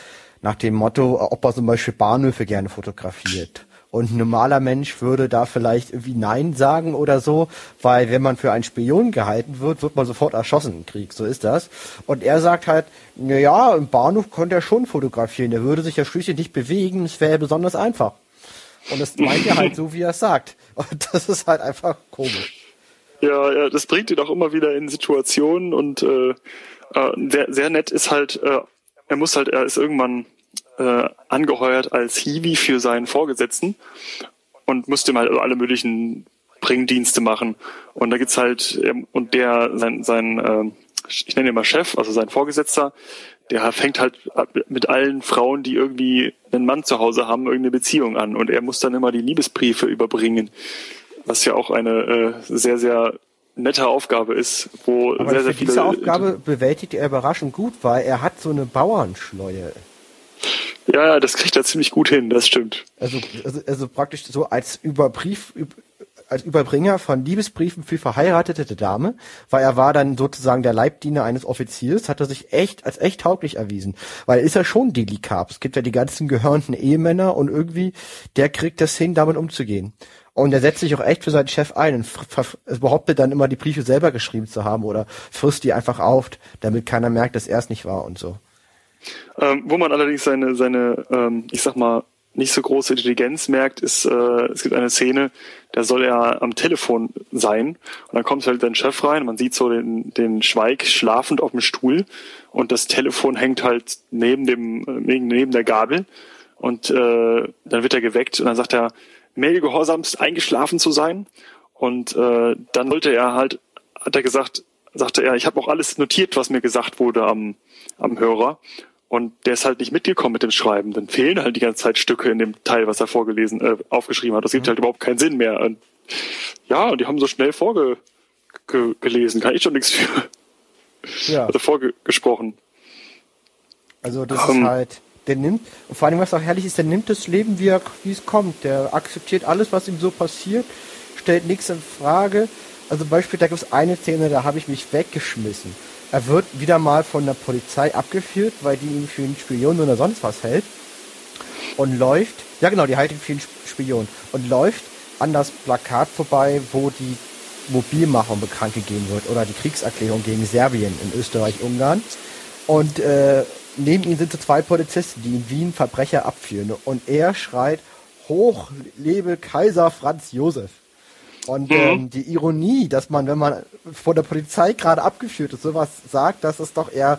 nach dem Motto, ob er zum Beispiel Bahnhöfe gerne fotografiert. Und ein normaler Mensch würde da vielleicht irgendwie Nein sagen oder so, weil wenn man für einen Spion gehalten wird, wird man sofort erschossen im Krieg. So ist das. Und er sagt halt, na ja, im Bahnhof konnte er schon fotografieren. Er würde sich ja schließlich nicht bewegen. Es wäre besonders einfach. Und das meint er halt so, wie er es sagt. Und das ist halt einfach komisch. Ja, ja, das bringt ihn auch immer wieder in Situationen und äh, äh, sehr, sehr nett ist halt, äh, er muss halt, er ist irgendwann äh, angeheuert als Hiwi für seinen Vorgesetzten und musste mal also alle möglichen Bringdienste machen. Und da gibt's halt, ähm, und der, sein, sein äh, ich nenne ihn mal Chef, also sein Vorgesetzter, der fängt halt mit allen Frauen, die irgendwie einen Mann zu Hause haben, irgendeine Beziehung an. Und er muss dann immer die Liebesbriefe überbringen. Was ja auch eine äh, sehr, sehr nette Aufgabe ist, wo Aber sehr, sehr viele. Diese Aufgabe bewältigt er überraschend gut, weil er hat so eine Bauernschleue. Ja, ja, das kriegt er ziemlich gut hin, das stimmt. Also, also, also praktisch so als Überbrief, als Überbringer von Liebesbriefen für verheiratete Dame, weil er war dann sozusagen der Leibdiener eines Offiziers, hat er sich echt als echt tauglich erwiesen, weil er ist ja schon delikat. Es gibt ja die ganzen gehörnten Ehemänner und irgendwie der kriegt das hin, damit umzugehen. Und er setzt sich auch echt für seinen Chef ein und behauptet dann immer, die Briefe selber geschrieben zu haben oder frisst die einfach auf, damit keiner merkt, dass er es nicht war und so. Ähm, wo man allerdings seine, seine, ähm, ich sag mal, nicht so große Intelligenz merkt, ist, äh, es gibt eine Szene, da soll er am Telefon sein. Und dann kommt halt sein Chef rein, man sieht so den, den Schweig schlafend auf dem Stuhl und das Telefon hängt halt neben dem, neben, neben der Gabel. Und äh, dann wird er geweckt und dann sagt er, Mail gehorsamst eingeschlafen zu sein. Und äh, dann wollte er halt, hat er gesagt, sagte er, ich habe auch alles notiert, was mir gesagt wurde am, am Hörer. Und der ist halt nicht mitgekommen mit dem Schreiben. Dann fehlen halt die ganze Zeit Stücke in dem Teil, was er vorgelesen, äh, aufgeschrieben hat. Das gibt mhm. halt überhaupt keinen Sinn mehr. Und ja, und die haben so schnell vorgelesen. Ge Kann ich schon nichts für. Ja. Also vorgesprochen. Also das um, ist ähm. halt, der nimmt, und vor allem was auch herrlich ist, der nimmt das Leben, wie, er, wie es kommt. Der akzeptiert alles, was ihm so passiert, stellt nichts in Frage. Also Beispiel, da gibt es eine Szene, da habe ich mich weggeschmissen. Er wird wieder mal von der Polizei abgeführt, weil die ihn für einen Spion oder sonst was hält. Und läuft, ja genau, die halten ihn für einen Spion. Und läuft an das Plakat vorbei, wo die Mobilmachung bekannt gegeben wird oder die Kriegserklärung gegen Serbien in Österreich-Ungarn. Und äh, neben ihm sind so zwei Polizisten, die in Wien Verbrecher abführen. Und er schreit, hoch lebe Kaiser Franz Josef. Und mhm. ähm, die Ironie, dass man, wenn man vor der Polizei gerade abgeführt ist, sowas sagt, dass es doch eher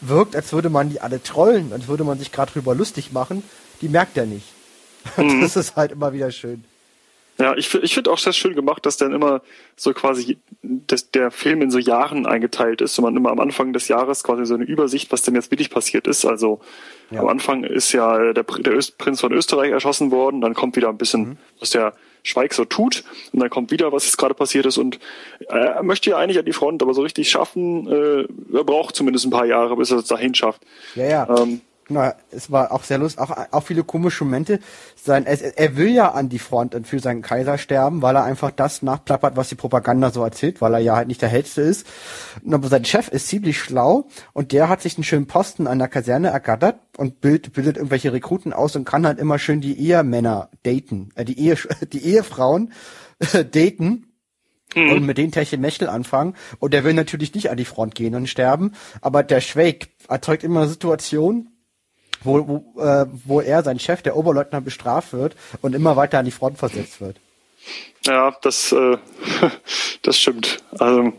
wirkt, als würde man die alle trollen, als würde man sich gerade drüber lustig machen, die merkt er nicht. (laughs) Mhm. Das ist halt immer wieder schön. Ja, ich, ich finde auch sehr schön gemacht, dass dann immer so quasi dass der Film in so Jahren eingeteilt ist und man immer am Anfang des Jahres quasi so eine Übersicht, was denn jetzt wirklich passiert ist. Also ja. am Anfang ist ja der, der Prinz von Österreich erschossen worden, dann kommt wieder ein bisschen, mhm. was der Schweig so tut und dann kommt wieder, was jetzt gerade passiert ist und er möchte ja eigentlich an die Front, aber so richtig schaffen, äh, er braucht zumindest ein paar Jahre, bis er es dahin schafft. Ja, ja. Ähm, na, es war auch sehr lustig, auch, auch viele komische Momente. Sein, er, er will ja an die Front und für seinen Kaiser sterben, weil er einfach das nachplappert, was die Propaganda so erzählt, weil er ja halt nicht der Hellste ist. Aber sein Chef ist ziemlich schlau und der hat sich einen schönen Posten an der Kaserne ergattert und bildet, bildet irgendwelche Rekruten aus und kann halt immer schön die Ehemänner daten, äh, die, Ehe, (laughs) die Ehefrauen äh, daten mhm. und mit den Techtelmechtel anfangen. Und der will natürlich nicht an die Front gehen und sterben, aber der Schweig erzeugt immer eine Situation, wo, wo, äh, wo er, sein Chef, der Oberleutnant, bestraft wird und immer weiter an die Front versetzt wird. Ja, das, äh, (laughs) das stimmt. Also,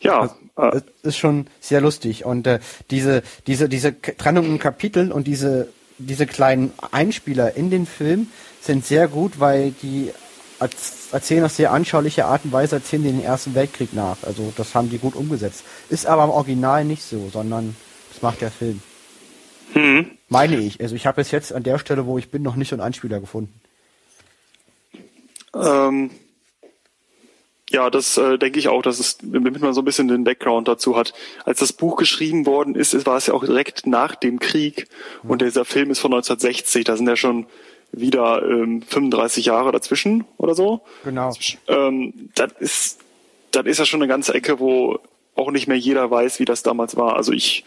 ja. Das ist schon sehr lustig. Und äh, diese, diese, diese Trennung in Kapiteln und diese, diese kleinen Einspieler in den Film sind sehr gut, weil die erzählen auf sehr anschauliche Art und Weise, erzählen den Ersten Weltkrieg nach. Also das haben die gut umgesetzt. Ist aber im Original nicht so, sondern das macht der Film. Hm. Meine ich. Also ich habe es jetzt an der Stelle, wo ich bin, noch nicht so einen Einspieler gefunden. Ähm, ja, das äh, denke ich auch, dass es, damit man so ein bisschen den Background dazu hat. Als das Buch geschrieben worden ist, war es ja auch direkt nach dem Krieg mhm. und dieser Film ist von 1960, da sind ja schon wieder ähm, 35 Jahre dazwischen oder so. Genau. Ähm, das ist, das ist ja schon eine ganze Ecke, wo auch nicht mehr jeder weiß, wie das damals war. Also ich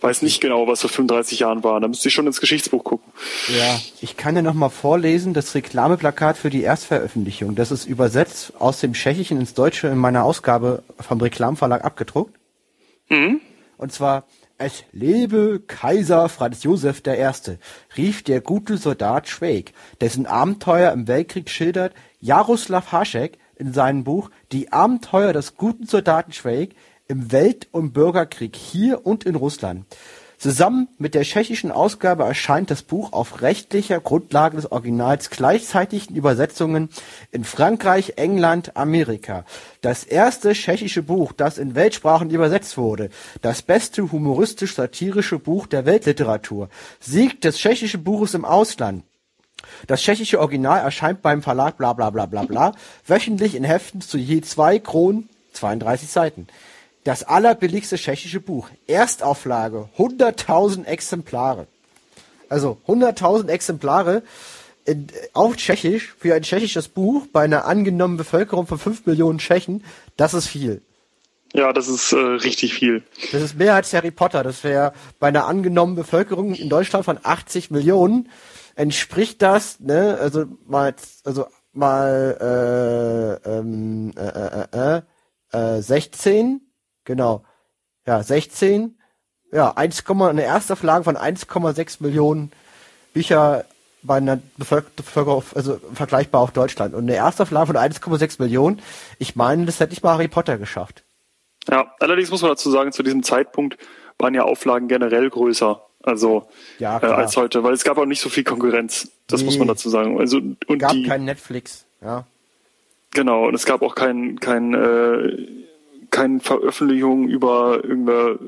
weiß nicht genau, was vor 35 Jahren war. Da müsste ich schon ins Geschichtsbuch gucken. Ja, ich kann ja noch mal vorlesen, das Reklameplakat für die Erstveröffentlichung. Das ist übersetzt aus dem Tschechischen ins Deutsche in meiner Ausgabe vom Reklamverlag abgedruckt. Mhm. Und zwar, es lebe Kaiser Franz Josef I., rief der gute Soldat Schweig, dessen Abenteuer im Weltkrieg schildert Jaroslav Hašek in seinem Buch Die Abenteuer des guten Soldaten Schweig im Welt- und Bürgerkrieg hier und in Russland. Zusammen mit der tschechischen Ausgabe erscheint das Buch auf rechtlicher Grundlage des Originals gleichzeitig in Übersetzungen in Frankreich, England, Amerika. Das erste tschechische Buch, das in Weltsprachen übersetzt wurde. Das beste humoristisch-satirische Buch der Weltliteratur. Sieg des tschechischen Buches im Ausland. Das tschechische Original erscheint beim Verlag bla bla bla bla bla wöchentlich in Heften zu je zwei Kronen 32 Seiten. Das allerbilligste tschechische Buch. Erstauflage 100.000 Exemplare. Also 100.000 Exemplare in, auf Tschechisch für ein tschechisches Buch bei einer angenommenen Bevölkerung von 5 Millionen Tschechen. Das ist viel. Ja, das ist äh, richtig viel. Das ist mehr als Harry Potter. Das wäre bei einer angenommenen Bevölkerung in Deutschland von 80 Millionen entspricht das, ne, also mal, also mal äh, ähm, äh, äh, äh, 16 Genau. Ja, 16. Ja, 1, eine Erstauflage von 1,6 Millionen Bücher bei einer Bevölkerung, also vergleichbar auf Deutschland. Und eine Erstauflage von 1,6 Millionen, ich meine, das hätte nicht mal Harry Potter geschafft. Ja, allerdings muss man dazu sagen, zu diesem Zeitpunkt waren ja Auflagen generell größer. Also ja, äh, als heute, weil es gab auch nicht so viel Konkurrenz. Das nee, muss man dazu sagen. Also und gab die, kein Netflix, ja. Genau, und es gab auch kein kein äh, keine Veröffentlichungen über irgendeine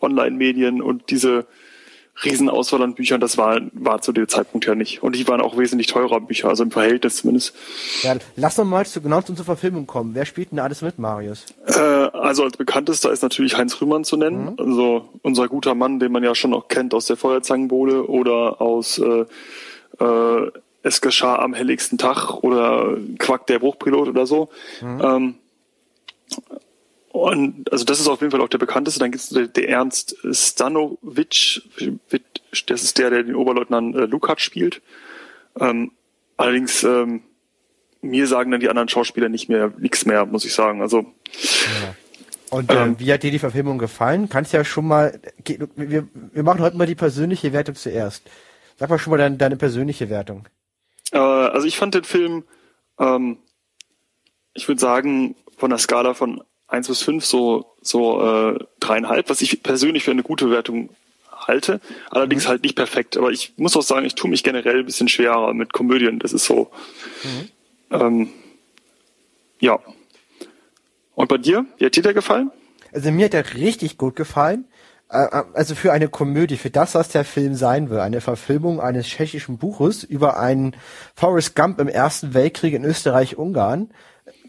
Online-Medien und diese Riesenauswahl an Büchern, das war, war zu dem Zeitpunkt ja nicht. Und die waren auch wesentlich teurer Bücher, also im Verhältnis zumindest. Ja, lass noch mal zu, genau zu unserer Verfilmung kommen. Wer spielt denn alles mit, Marius? Äh, also als bekanntester ist natürlich Heinz Rühmann zu nennen. Mhm. Also unser guter Mann, den man ja schon auch kennt aus der Feuerzangenbowle oder aus äh, äh, Es geschah am helligsten Tag oder Quack der Bruchpilot oder so. Mhm. Ähm, und also das ist auf jeden Fall auch der bekannteste. Dann gibt es der, der, Ernst Stanovic, das ist der, der den Oberleutnant äh, Lukat spielt. Ähm, allerdings ähm, mir sagen dann die anderen Schauspieler nicht mehr nichts mehr, muss ich sagen. Also ja. Und äh, ähm, wie hat dir die Verfilmung gefallen? Kannst ja schon mal, wir, wir machen heute mal die persönliche Wertung zuerst. Sag mal schon mal deine, deine persönliche Wertung. Äh, also ich fand den Film, ähm, ich würde sagen, von der Skala von 1 bis 5 so, so äh, dreieinhalb, was ich persönlich für eine gute Wertung halte. Allerdings mhm. halt nicht perfekt. Aber ich muss auch sagen, ich tue mich generell ein bisschen schwerer mit Komödien. Das ist so. Mhm. Ähm, ja. Und bei dir? Wie hat dir der gefallen? Also mir hat der richtig gut gefallen. Äh, äh, also für eine Komödie, für das, was der Film sein will, eine Verfilmung eines tschechischen Buches über einen Forrest Gump im Ersten Weltkrieg in Österreich-Ungarn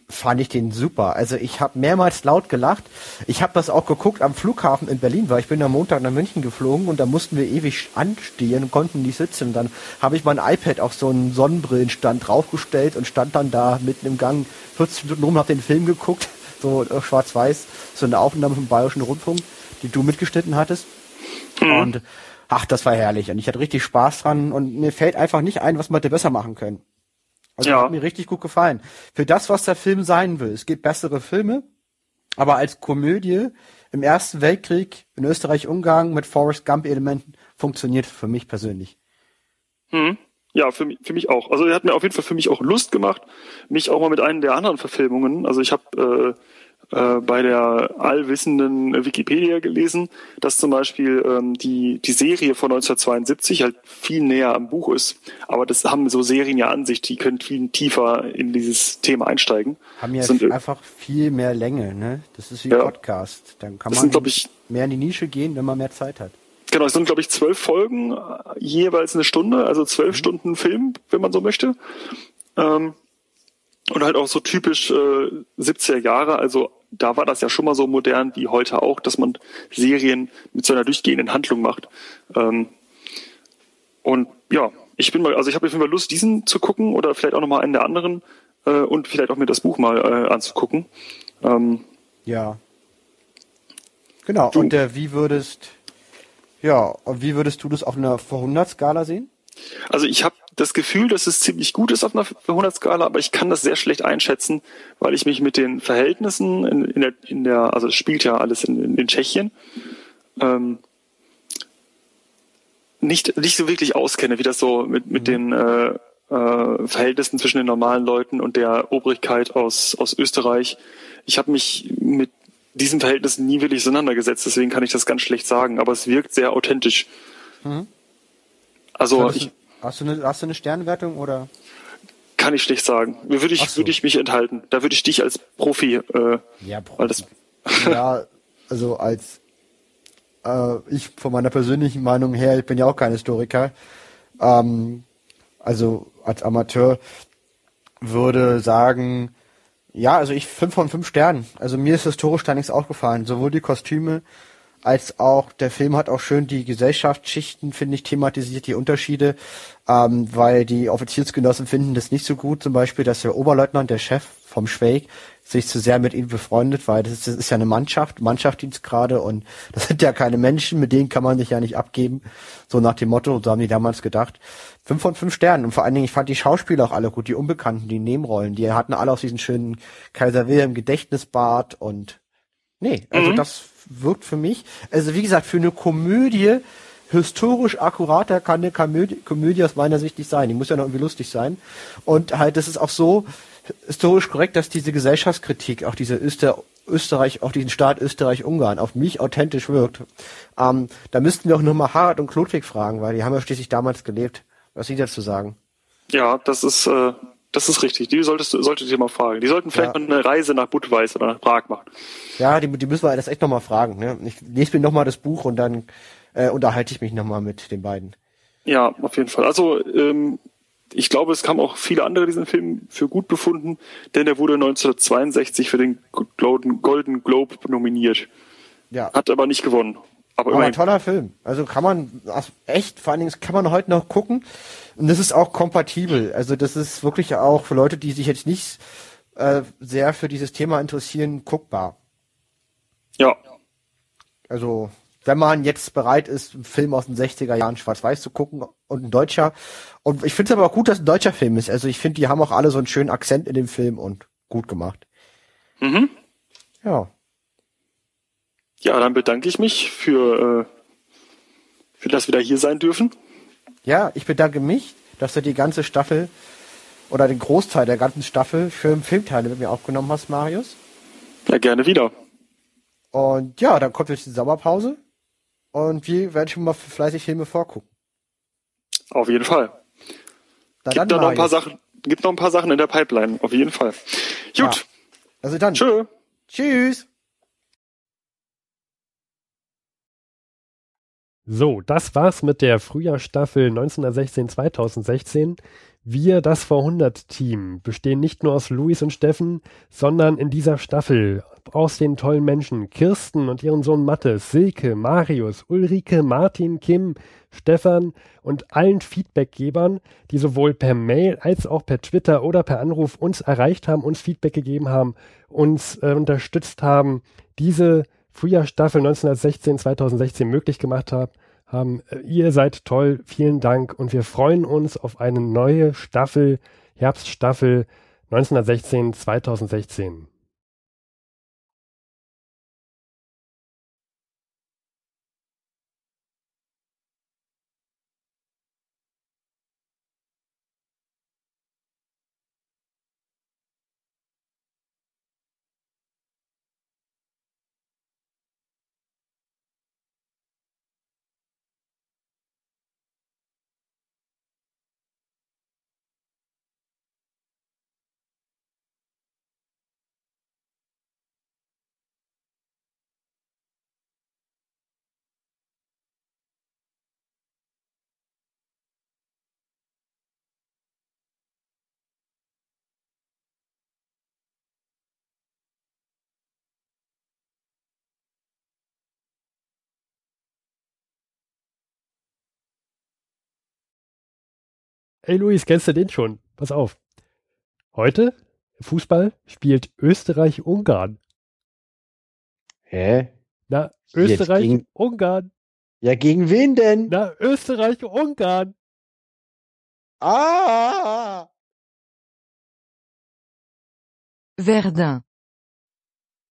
fand ich den super. Also ich habe mehrmals laut gelacht. Ich habe das auch geguckt am Flughafen in Berlin, weil ich bin am Montag nach München geflogen und da mussten wir ewig anstehen und konnten nicht sitzen. Und dann habe ich mein iPad auf so einen Sonnenbrillenstand draufgestellt und stand dann da mitten im Gang 40 Minuten rum, hab den Film geguckt, (laughs) so äh, schwarz-weiß, so eine Aufnahme vom Bayerischen Rundfunk, die du mitgeschnitten hattest. Mhm. Und ach, das war herrlich und ich hatte richtig Spaß dran und mir fällt einfach nicht ein, was man hätte besser machen können. Also ja. hat mir richtig gut gefallen. Für das, was der Film sein will. Es gibt bessere Filme, aber als Komödie im Ersten Weltkrieg in Österreich-Ungarn mit Forrest Gump-Elementen funktioniert für mich persönlich. Hm. Ja, für mich, für mich auch. Also er hat mir auf jeden Fall für mich auch Lust gemacht, mich auch mal mit einem der anderen Verfilmungen. Also ich habe äh, äh, bei der allwissenden Wikipedia gelesen, dass zum Beispiel ähm, die, die Serie von 1972 halt viel näher am Buch ist. Aber das haben so Serien ja an sich, die können viel tiefer in dieses Thema einsteigen. Haben ja sind, einfach viel mehr Länge, ne? Das ist wie ja. Podcast. Dann kann man sind, ich, mehr in die Nische gehen, wenn man mehr Zeit hat. Genau, es sind, glaube ich, zwölf Folgen, äh, jeweils eine Stunde, also zwölf mhm. Stunden Film, wenn man so möchte. Ähm, und halt auch so typisch äh, 70er Jahre, also da war das ja schon mal so modern wie heute auch, dass man Serien mit so einer durchgehenden Handlung macht. Ähm, und ja, ich bin mal, also ich habe auf jeden Fall Lust, diesen zu gucken oder vielleicht auch nochmal einen der anderen äh, und vielleicht auch mir das Buch mal äh, anzugucken. Ähm, ja. Genau. Du. Und äh, wie würdest, ja, wie würdest du das auf einer Vor-100-Skala sehen? Also ich habe das Gefühl, dass es ziemlich gut ist auf einer 100-Skala, aber ich kann das sehr schlecht einschätzen, weil ich mich mit den Verhältnissen in, in der, in der, also es spielt ja alles in, in, Tschechien, ähm, nicht, nicht so wirklich auskenne, wie das so mit, mit mhm. den äh, äh, Verhältnissen zwischen den normalen Leuten und der Obrigkeit aus, aus Österreich. Ich habe mich mit diesen Verhältnissen nie wirklich auseinandergesetzt, deswegen kann ich das ganz schlecht sagen, aber es wirkt sehr authentisch. Mhm. Also ich, Hast du eine, hast du eine Sternwertung oder? Kann ich schlecht sagen. Würde ich, so. würde ich mich enthalten. Da würde ich dich als Profi. Äh, ja, Profi. Ja, also als äh, ich von meiner persönlichen Meinung her, ich bin ja auch kein Historiker. Ähm, also als Amateur würde sagen, ja, also ich fünf von fünf Sternen. Also mir ist historisch da nichts aufgefallen. Sowohl die Kostüme als auch der Film hat auch schön die Gesellschaftsschichten, finde ich, thematisiert, die Unterschiede, ähm, weil die Offiziersgenossen finden das nicht so gut, zum Beispiel, dass der Oberleutnant, der Chef vom Schweig, sich zu sehr mit ihnen befreundet, weil das ist, das ist ja eine Mannschaft, Mannschaftsdienst gerade und (laughs) das sind ja keine Menschen, mit denen kann man sich ja nicht abgeben, so nach dem Motto, so haben die damals gedacht. Fünf von fünf Sternen und vor allen Dingen, ich fand die Schauspieler auch alle gut, die Unbekannten, die Nebenrollen, die hatten alle auch diesen schönen Kaiser Wilhelm Gedächtnisbart und nee, also mhm. das wirkt für mich, also wie gesagt, für eine Komödie historisch akkurater kann eine Komödie, Komödie aus meiner Sicht nicht sein. Die muss ja noch irgendwie lustig sein. Und halt, das ist auch so historisch korrekt, dass diese Gesellschaftskritik, auch diese Öster Österreich, auch diesen Staat Österreich-Ungarn auf mich authentisch wirkt. Ähm, da müssten wir auch nur mal Harald und Klodwig fragen, weil die haben ja schließlich damals gelebt. Was Sie dazu sagen? Ja, das ist, äh, Das ist richtig. Die solltest du, solltet ihr mal fragen. Die sollten vielleicht Ja. mal eine Reise nach Budweis oder nach Prag machen. Ja, die, die müssen wir das echt nochmal fragen. Ne? Ich lese mir nochmal das Buch und dann äh, unterhalte ich mich nochmal mit den beiden. Ja, auf jeden Fall. Also ähm, ich glaube, es haben auch viele andere diesen Film für gut befunden, denn er wurde 1962 für den Golden, Globe nominiert. Ja. Hat aber nicht gewonnen. Aber, Aber immerhin. toller Film. Also kann man ach, echt, vor allen Dingen kann man heute noch gucken. Und das ist auch kompatibel. Also das ist wirklich auch für Leute, die sich jetzt nicht äh, sehr für dieses Thema interessieren, guckbar. Ja. Also wenn man jetzt bereit ist, einen Film aus den 60er Jahren schwarz-weiß zu gucken und ein deutscher. Und ich finde es aber auch gut, dass ein deutscher Film ist. Also ich finde, die haben auch alle so einen schönen Akzent in dem Film und gut gemacht. Mhm. Ja. Ja, dann bedanke ich mich für, äh, für das wir da hier sein dürfen. Ja, ich bedanke mich, dass du die ganze Staffel oder den Großteil der ganzen Staffel für Filmteile mit mir aufgenommen hast, Marius. Ja, gerne wieder. Und ja, dann kommt jetzt die Sommerpause und wir werden schon mal fleißig Filme vorgucken. Auf jeden Fall. Na gibt dann, da noch ein paar. Sachen, gibt noch ein paar Sachen in der Pipeline. Auf jeden Fall. Gut. Ja. Also dann. Tschö. Tschüss. So, das war's mit der Frühjahrsstaffel 1916-2016. Wir, das Vor-100-Team, bestehen nicht nur aus Luis und Steffen, sondern in dieser Staffel aus den tollen Menschen Kirsten und ihren Sohn Mattes, Silke, Marius, Ulrike, Martin, Kim, Stefan und allen Feedbackgebern, die sowohl per Mail als auch per Twitter oder per Anruf uns erreicht haben, uns Feedback gegeben haben, uns äh, unterstützt haben, diese Frühjahrsstaffel 1916-2016 möglich gemacht haben, haben. Äh, Ihr seid toll, vielen Dank und wir freuen uns auf eine neue Staffel, Herbststaffel 1916-2016. Ey Luis, kennst du den schon? Pass auf. Heute, Fußball, spielt Österreich-Ungarn. Hä? Na, Österreich-Ungarn. Ja, gegen wen denn? Na, Österreich-Ungarn. Ah! Verdun.